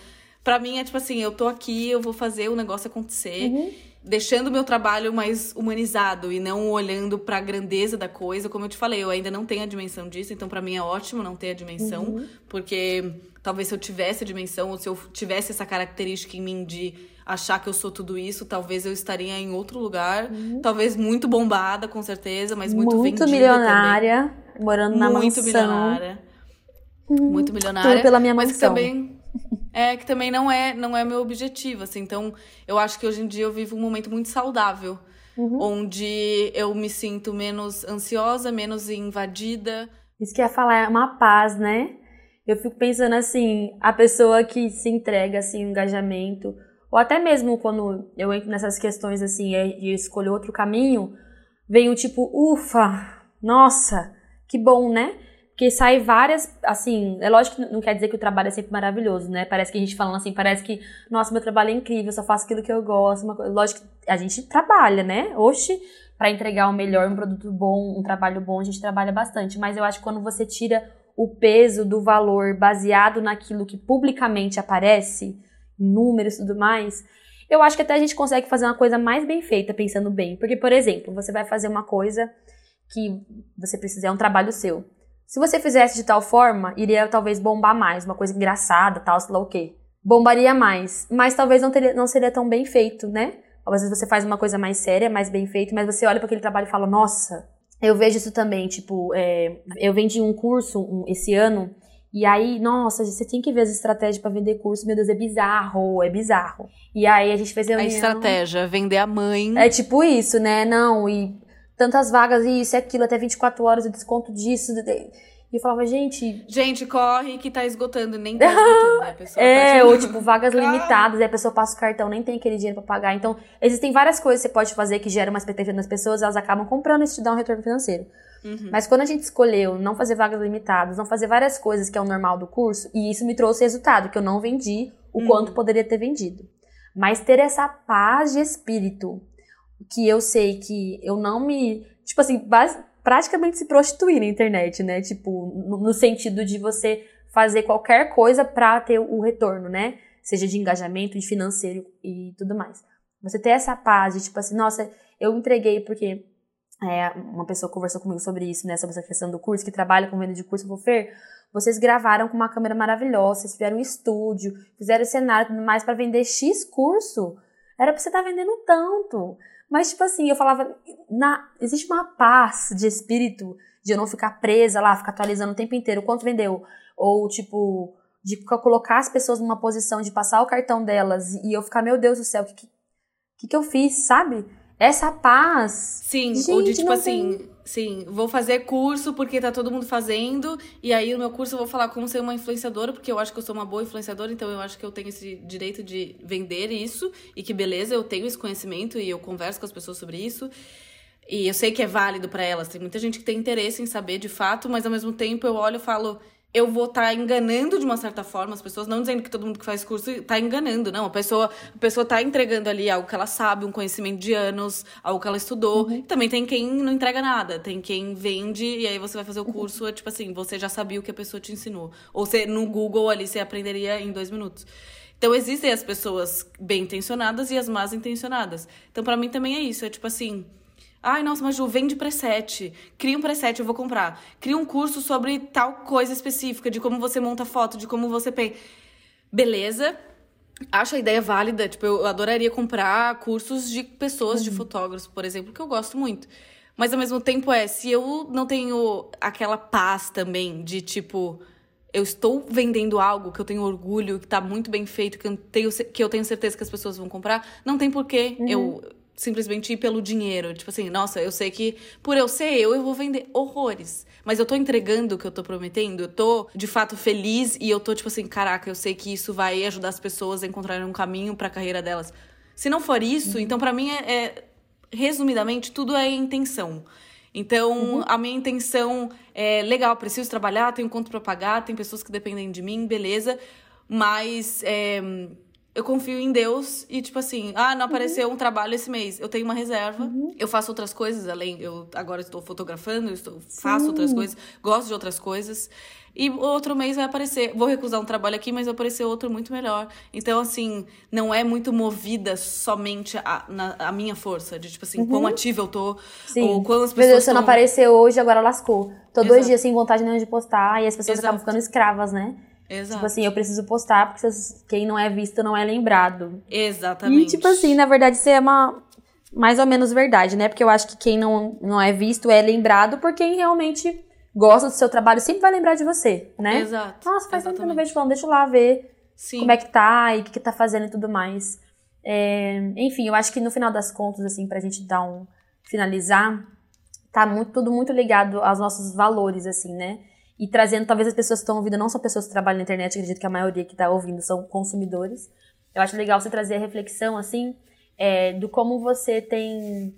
S2: Pra mim é tipo assim, eu tô aqui, eu vou fazer o negócio acontecer.
S1: Uhum.
S2: Deixando o meu trabalho mais humanizado e não olhando para a grandeza da coisa, como eu te falei, eu ainda não tenho a dimensão disso, então para mim é ótimo não ter a dimensão,
S1: uhum.
S2: porque talvez se eu tivesse a dimensão ou se eu tivesse essa característica em mim de achar que eu sou tudo isso, talvez eu estaria em outro lugar, uhum. talvez muito bombada, com certeza, mas muito, muito vendida
S1: milionária,
S2: também.
S1: morando na
S2: muito
S1: mansão.
S2: Milionária, uhum. Muito milionária.
S1: Tudo pela minha
S2: mas
S1: mansão.
S2: também é, que também não é, não é meu objetivo, assim. Então, eu acho que hoje em dia eu vivo um momento muito saudável.
S1: Uhum.
S2: Onde eu me sinto menos ansiosa, menos invadida.
S1: Isso que ia falar é uma paz, né? Eu fico pensando assim, a pessoa que se entrega, assim, um engajamento, ou até mesmo quando eu entro nessas questões, assim, é de escolher outro caminho, vem o tipo, ufa, nossa, que bom, né? Porque sai várias, assim, é lógico que não quer dizer que o trabalho é sempre maravilhoso, né? Parece que a gente falando assim, parece que, nossa, meu trabalho é incrível, eu só faço aquilo que eu gosto. Uma, lógico que a gente trabalha, né? Oxe, para entregar o melhor, um produto bom, um trabalho bom, a gente trabalha bastante. Mas eu acho que quando você tira o peso do valor baseado naquilo que publicamente aparece, números e tudo mais, eu acho que até a gente consegue fazer uma coisa mais bem feita, pensando bem. Porque, por exemplo, você vai fazer uma coisa que você precisa, é um trabalho seu. Se você fizesse de tal forma, iria talvez bombar mais, uma coisa engraçada, tal, sei lá o quê. Bombaria mais, mas talvez não, teria, não seria tão bem feito, né? Às vezes você faz uma coisa mais séria, mais bem feito, mas você olha para aquele trabalho e fala, nossa, eu vejo isso também, tipo, é, eu vendi um curso um, esse ano, e aí, nossa, você tem que ver as estratégias para vender curso, meu Deus, é bizarro, é bizarro. E aí a gente fez reunião...
S2: A estratégia, vender a mãe.
S1: É tipo isso, né? Não, e tantas vagas, isso e aquilo, até 24 horas, o desconto disso. E eu falava, gente.
S2: Gente, corre que tá esgotando, nem tá esgotando, né? Pessoa
S1: tá é,
S2: tá
S1: ou tipo, vagas limitadas, aí a pessoa passa o cartão, nem tem aquele dinheiro pra pagar. Então, existem várias coisas que você pode fazer que geram uma expectativa nas pessoas, elas acabam comprando e te dão um retorno financeiro.
S2: Uhum.
S1: Mas quando a gente escolheu não fazer vagas limitadas, não fazer várias coisas que é o normal do curso, e isso me trouxe resultado, que eu não vendi o uhum. quanto poderia ter vendido. Mas ter essa paz de espírito, que eu sei que eu não me Tipo assim, praticamente se prostituir na internet, né? Tipo, no, no sentido de você fazer qualquer coisa para ter o retorno, né? Seja de engajamento, de financeiro e tudo mais. Você ter essa paz de tipo assim, nossa, eu entreguei porque é, uma pessoa conversou comigo sobre isso, né? Sobre essa questão do curso, que trabalha com venda de curso, vou Fer, vocês gravaram com uma câmera maravilhosa, vocês fizeram um estúdio, fizeram cenário e tudo mais para vender X curso. Era pra você estar tá vendendo tanto. Mas, tipo assim, eu falava, na, existe uma paz de espírito de eu não ficar presa lá, ficar atualizando o tempo inteiro quanto vendeu. Ou, tipo, de colocar as pessoas numa posição de passar o cartão delas e eu ficar, meu Deus do céu, o que, que, que eu fiz, sabe? Essa paz.
S2: Sim, Gente, ou de tipo assim, tem... sim, vou fazer curso porque tá todo mundo fazendo, e aí no meu curso eu vou falar como ser uma influenciadora, porque eu acho que eu sou uma boa influenciadora, então eu acho que eu tenho esse direito de vender isso, e que beleza, eu tenho esse conhecimento e eu converso com as pessoas sobre isso. E eu sei que é válido para elas, tem muita gente que tem interesse em saber de fato, mas ao mesmo tempo eu olho e falo, eu vou estar tá enganando de uma certa forma as pessoas, não dizendo que todo mundo que faz curso está enganando, não. A pessoa a pessoa está entregando ali algo que ela sabe, um conhecimento de anos, algo que ela estudou. Uhum. Também tem quem não entrega nada, tem quem vende e aí você vai fazer o curso, uhum. é tipo assim, você já sabia o que a pessoa te ensinou. Ou você, no Google ali você aprenderia em dois minutos. Então existem as pessoas bem intencionadas e as más intencionadas. Então para mim também é isso, é tipo assim, Ai, nossa, mas Ju, vende preset. Cria um preset, eu vou comprar. Cria um curso sobre tal coisa específica, de como você monta foto, de como você pensa. Beleza. Acho a ideia válida. Tipo, eu adoraria comprar cursos de pessoas, uhum. de fotógrafos, por exemplo, que eu gosto muito. Mas ao mesmo tempo é, se eu não tenho aquela paz também de tipo, eu estou vendendo algo que eu tenho orgulho, que está muito bem feito, que eu tenho, que eu tenho certeza que as pessoas vão comprar, não tem porquê uhum. eu simplesmente ir pelo dinheiro. Tipo assim, nossa, eu sei que por eu ser eu, eu vou vender horrores. Mas eu tô entregando o que eu tô prometendo, eu tô de fato feliz e eu tô tipo assim, caraca, eu sei que isso vai ajudar as pessoas a encontrarem um caminho para a carreira delas. Se não for isso, então para mim é, é, resumidamente tudo é intenção. Então, uhum. a minha intenção é legal, preciso trabalhar, tenho conta para pagar, tem pessoas que dependem de mim, beleza. Mas é, eu confio em Deus e, tipo assim, ah, não apareceu uhum. um trabalho esse mês. Eu tenho uma reserva. Uhum. Eu faço outras coisas, além. Eu agora estou fotografando, eu estou, faço outras coisas, gosto de outras coisas. E outro mês vai aparecer. Vou recusar um trabalho aqui, mas vai aparecer outro muito melhor. Então, assim, não é muito movida somente a, na, a minha força, de tipo assim, uhum. quão ativa eu tô, Sim. ou quantas pessoas. Meu Deus,
S1: tão... não apareceu hoje, agora lascou. Tô Exato. dois dias sem vontade nenhuma de postar e as pessoas Exato. acabam ficando escravas, né? Exato. Tipo assim, eu preciso postar porque quem não é visto não é lembrado.
S2: Exatamente.
S1: E tipo assim, na verdade, isso é uma mais ou menos verdade, né? Porque eu acho que quem não, não é visto é lembrado por quem realmente gosta do seu trabalho sempre vai lembrar de você, né?
S2: Exato.
S1: Nossa, faz tempo que eu não vejo falando, deixa eu lá ver Sim. como é que tá e o que, que tá fazendo e tudo mais. É, enfim, eu acho que no final das contas, assim, pra gente dar um. finalizar, tá muito, tudo muito ligado aos nossos valores, assim, né? E trazendo, talvez as pessoas que estão ouvindo não são pessoas que trabalham na internet, acredito que a maioria que está ouvindo são consumidores. Eu acho legal você trazer a reflexão, assim, é, do como você tem.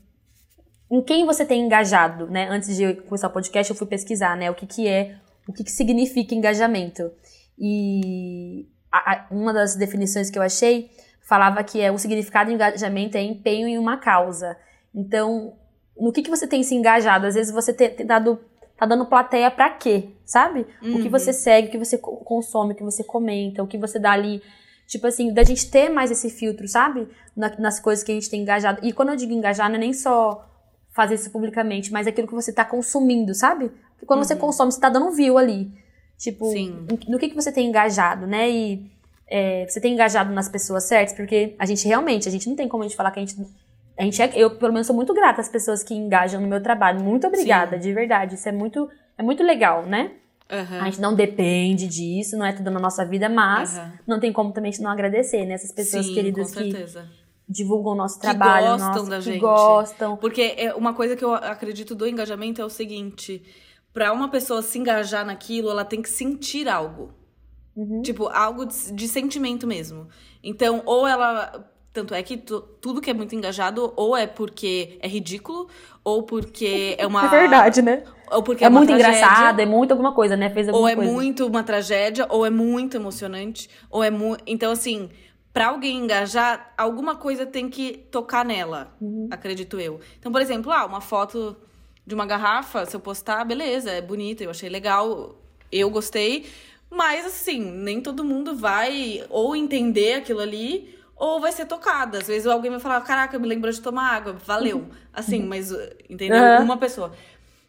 S1: Em quem você tem engajado, né? Antes de começar o podcast, eu fui pesquisar, né? O que, que é, o que, que significa engajamento. E a, a, uma das definições que eu achei falava que é o significado de engajamento é empenho em uma causa. Então, no que, que você tem se engajado? Às vezes você tem, tem dado tá dando plateia para quê? Sabe? Uhum. O que você uhum. segue, o que você consome, o que você comenta, o que você dá ali. Tipo assim, da gente ter mais esse filtro, sabe? Na, nas coisas que a gente tem engajado. E quando eu digo engajar, não é nem só fazer isso publicamente, mas aquilo que você tá consumindo, sabe? Porque quando uhum. você consome, você tá dando um view ali. Tipo, Sim. no que, que você tem engajado, né? E é, você tem engajado nas pessoas certas, porque a gente realmente, a gente não tem como a gente falar que a gente a gente é, eu, pelo menos, sou muito grata às pessoas que engajam no meu trabalho. Muito obrigada, Sim. de verdade. Isso é muito, é muito legal, né? Uhum. A gente não depende disso, não é tudo na nossa vida, mas uhum. não tem como também não agradecer, né? Essas pessoas
S2: Sim,
S1: queridas
S2: que
S1: divulgam o nosso trabalho,
S2: que gostam
S1: nosso,
S2: da
S1: que
S2: gente.
S1: gostam.
S2: Porque é uma coisa que eu acredito do engajamento é o seguinte: para uma pessoa se engajar naquilo, ela tem que sentir algo. Uhum. Tipo, algo de, de sentimento mesmo. Então, ou ela tanto é que tudo que é muito engajado ou é porque é ridículo, ou porque é uma.
S1: É verdade, né?
S2: Ou porque
S1: é,
S2: é
S1: muito tragédia, engraçado, é muito alguma coisa, né?
S2: Fez alguma ou é coisa. muito uma tragédia, ou é muito emocionante, ou é muito. Então, assim, para alguém engajar, alguma coisa tem que tocar nela, uhum. acredito eu. Então, por exemplo, ah, uma foto de uma garrafa, se eu postar, beleza, é bonita, eu achei legal, eu gostei. Mas, assim, nem todo mundo vai ou entender aquilo ali ou vai ser tocada. Às vezes alguém vai falar, caraca, me lembrou de tomar água, valeu. Assim,
S1: Uhum.
S2: mas, entendeu?
S1: Uhum.
S2: Uma pessoa.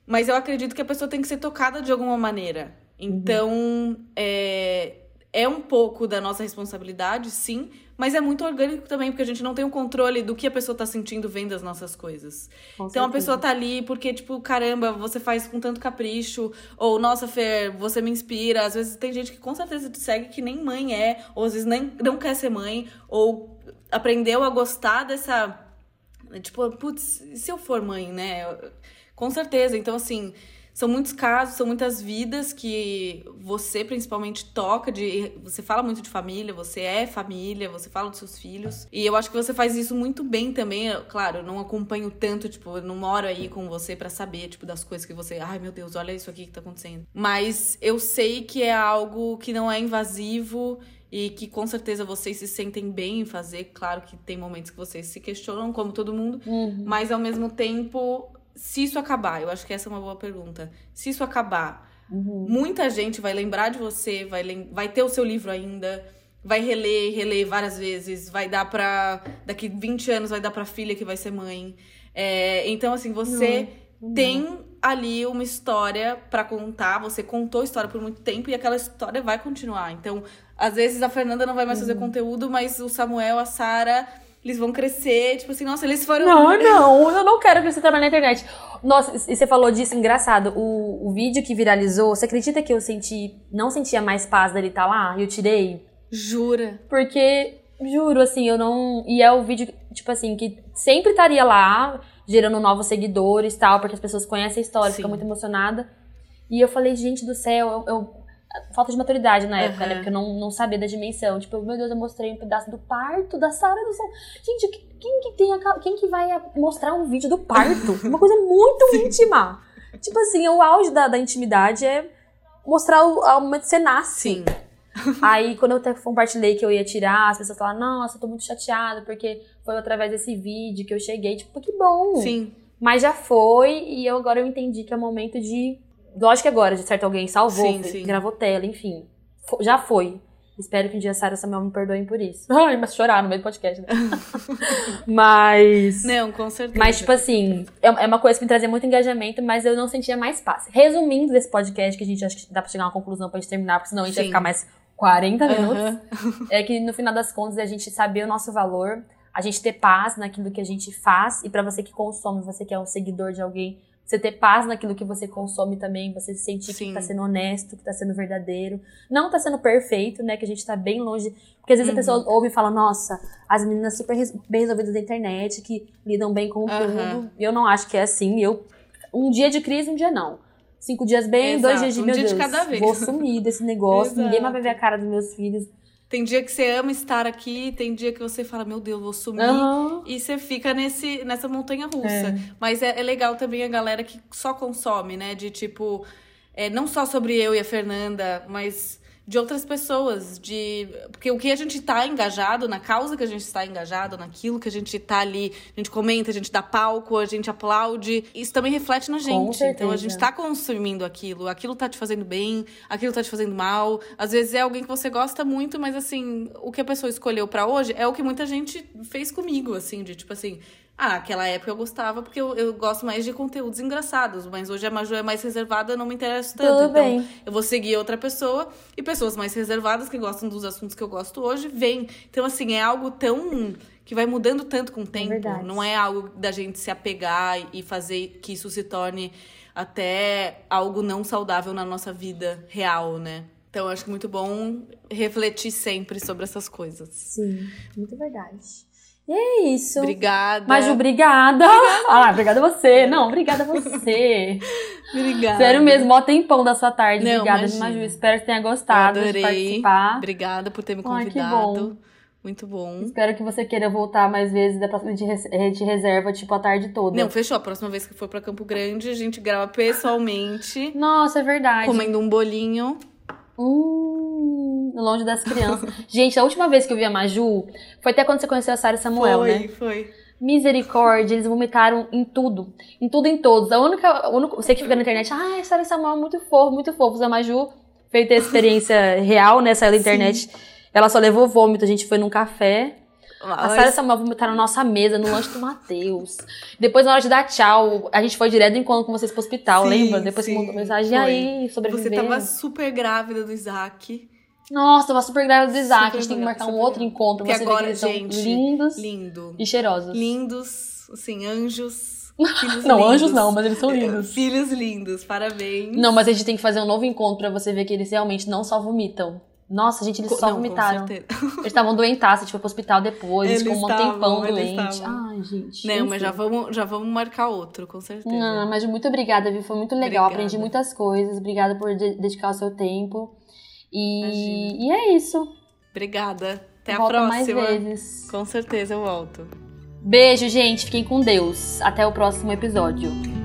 S2: Mas eu acredito que a pessoa tem que ser tocada de alguma maneira. Então, é, é um pouco da nossa responsabilidade, sim, mas é muito orgânico também, porque a gente não tem o controle do que a pessoa tá sentindo vendo as nossas coisas.
S1: Com
S2: Então a
S1: certeza.
S2: pessoa tá ali porque, tipo, caramba, você faz com tanto capricho. Ou, nossa, Fer, você me inspira. Às vezes tem gente que com certeza te segue que nem mãe é, ou às vezes nem, não quer ser mãe, ou aprendeu a gostar dessa. Tipo, putz, e se eu for mãe, né? Com certeza. Então, assim, são muitos casos, são muitas vidas que você principalmente toca de. Você fala muito de família, você é família, você fala dos seus filhos. E eu acho que você faz isso muito bem também. Eu, Claro, eu não acompanho tanto, tipo, eu não moro aí com você pra saber, tipo, das coisas que você. Ai, meu Deus, olha isso aqui que tá acontecendo. Mas eu sei que é algo que não é invasivo e que com certeza vocês se sentem bem em fazer. Claro que tem momentos que vocês se questionam, como todo mundo,
S1: Uhum.
S2: mas ao mesmo tempo, se isso acabar, eu acho que essa é uma boa pergunta. Se isso acabar,
S1: Uhum.
S2: muita gente vai lembrar de você, vai, lem- vai ter o seu livro ainda, vai reler, reler várias vezes, vai dar pra. Daqui 20 anos vai dar pra filha que vai ser mãe. É, então, assim, você tem ali uma história pra contar, você contou a história por muito tempo e aquela história vai continuar. Então, às vezes a Fernanda não vai mais fazer conteúdo, mas o Samuel, a Sara, eles vão crescer, tipo assim, nossa, eles foram.
S1: Não, não, eu não quero que você trabalhe na internet. Nossa, e você falou disso, engraçado. O, o vídeo que viralizou, você acredita que eu senti, não sentia mais paz dele estar lá? E eu tirei?
S2: Jura?
S1: Porque, juro, assim, eu não. E é o vídeo, tipo assim, que sempre estaria lá, gerando novos seguidores e tal, porque as pessoas conhecem a história,
S2: Sim.
S1: ficam muito emocionada. E eu falei, gente do céu, eu. eu- falta de maturidade na época,
S2: Aham.
S1: né? Porque eu não, não sabia da dimensão. Tipo, meu Deus, eu mostrei um pedaço do parto da Sara do Sol. Gente, que- quem que tem a, quem que vai mostrar um vídeo do parto? Uma coisa muito íntima. Tipo assim, o auge da, da intimidade é mostrar o, ao momento que você nasce.
S2: Sim.
S1: Aí, quando eu até compartilhei que eu ia tirar, as pessoas falaram, nossa, eu tô muito chateada, porque foi através desse vídeo que eu cheguei. Tipo, que bom.
S2: Sim.
S1: Mas já foi, e eu, agora eu entendi que é o momento de. Lógico que agora, de certo, alguém salvou,
S2: Sim, sim.
S1: gravou tela, enfim. Já foi. Espero que um dia a Sarah Samuel me perdoem por isso. Ai, mas chorar no meio do podcast, né? mas.
S2: Não, com certeza.
S1: Mas, tipo assim, é é uma coisa que me trazia muito engajamento, mas eu não sentia mais paz. Resumindo desse podcast, que a gente acha que dá pra chegar a uma conclusão pra gente terminar, porque senão a gente vai
S2: Sim.
S1: ficar mais 40 minutos.
S2: Aham.
S1: É que no final das contas a gente saber o nosso valor, a gente ter paz naquilo que a gente faz, e pra você que consome, você que é um seguidor de alguém, você ter paz naquilo que você consome também, você se sentir
S2: Sim.
S1: que tá sendo honesto, que tá sendo verdadeiro. Não tá sendo perfeito, né? Que a gente tá bem longe. Porque às vezes
S2: Uhum.
S1: a pessoa ouve e fala, nossa, as meninas super bem resolvidas da internet, que lidam bem com
S2: Aham.
S1: tudo. Eu não acho que é assim. Eu, um dia de crise, um dia não. Cinco dias bem,
S2: Exato,
S1: dois dias de
S2: um
S1: meu
S2: dia de
S1: Deus.
S2: cada vez.
S1: Vou sumir desse negócio, ninguém mais vai ver a cara dos meus filhos.
S2: Tem dia que você ama estar aqui, tem dia que você fala, meu Deus, vou sumir.
S1: Aham.
S2: E você fica nesse, nessa montanha russa.
S1: É.
S2: Mas é, é legal também a galera que só consome, né? De tipo, é, não só sobre eu e a Fernanda, mas de outras pessoas. de Porque o que a gente tá engajado, na causa que a gente está engajado, naquilo que a gente tá ali, a gente comenta, a gente dá palco, a gente aplaude. Isso também reflete na gente. Então a gente tá consumindo aquilo. Aquilo tá te fazendo bem, aquilo tá te fazendo mal. Às vezes é alguém que você gosta muito, mas assim, o que a pessoa escolheu pra hoje é o que muita gente fez comigo, assim, de tipo assim. Ah, naquela época eu gostava porque eu, eu gosto mais de conteúdos engraçados, mas hoje a Maju é mais reservada, eu não me interesso tanto.
S1: Tudo
S2: então,
S1: bem.
S2: eu vou seguir outra pessoa e pessoas mais reservadas que gostam dos assuntos que eu gosto hoje vêm. Então, assim, é algo tão. que vai mudando tanto com o tempo.
S1: verdade.
S2: não é algo da gente se apegar e fazer que isso se torne até algo não saudável na nossa vida real, né? Então, eu acho muito bom refletir sempre sobre essas coisas.
S1: Sim, muito verdade. E é isso.
S2: Obrigada.
S1: Maju, obrigada. Ah, obrigada a você. Não, obrigada a você.
S2: Obrigada.
S1: Sério mesmo, mó tempão da sua tarde.
S2: Não,
S1: obrigada,
S2: imagina.
S1: Maju. Espero que tenha gostado
S2: Eu
S1: de
S2: adorei.
S1: participar.
S2: Obrigada por ter me
S1: Ai, que
S2: convidado.
S1: bom.
S2: Muito bom.
S1: Espero que você queira voltar mais vezes. Da próxima a gente res- a gente reserva, tipo, a tarde toda.
S2: Não, fechou. A próxima vez que for pra Campo Grande, a gente grava pessoalmente,
S1: Nossa, é verdade.
S2: comendo um bolinho.
S1: Hum, longe das crianças. gente, a última vez que eu vi a Maju foi até quando você conheceu a Sarah e Samuel,
S2: foi,
S1: né?
S2: foi.
S1: Misericórdia, eles vomitaram em tudo. Em tudo, em todos. A única. A única você que fica na internet, ah, Sarah Samuel é muito fofo, muito fofo. A Maju fez a experiência real, né? Saiu da internet. Sim. Ela só levou vômito. A gente foi num café. A Sarah Samuel vomitar na nossa mesa, no lanche do Matheus. Depois, na hora de dar tchau, a gente foi direto encontro com vocês pro hospital, sim, lembra? Depois sim, você mandou mensagem, e aí, sobrevivendo.
S2: Você tava super grávida do Isaac.
S1: Nossa, tava super grávida do Isaac. Super a gente tem que marcar um outro encontro você agora, que eles gente, são lindos
S2: lindo.
S1: e cheirosos.
S2: Lindos, assim, anjos. Filhos
S1: não,
S2: lindos.
S1: anjos não, mas eles são lindos.
S2: Filhos lindos, parabéns.
S1: Não, mas a gente tem que fazer um novo encontro pra você ver que eles realmente não só vomitam. Nossa, gente, eles só não, vomitaram. Eles estavam doentaços, foi pro hospital depois, eles ficou um tempão doente. Ai, gente.
S2: Não, enfim. mas já vamos, já vamos marcar outro, com certeza. Não,
S1: mas muito obrigada, viu? Foi muito legal, obrigada. aprendi muitas coisas. Obrigada por dedicar o seu tempo. E, e é isso.
S2: Obrigada. Até a
S1: próxima. mais vezes.
S2: Com certeza eu volto.
S1: Beijo, gente. Fiquem com Deus. Até o próximo episódio.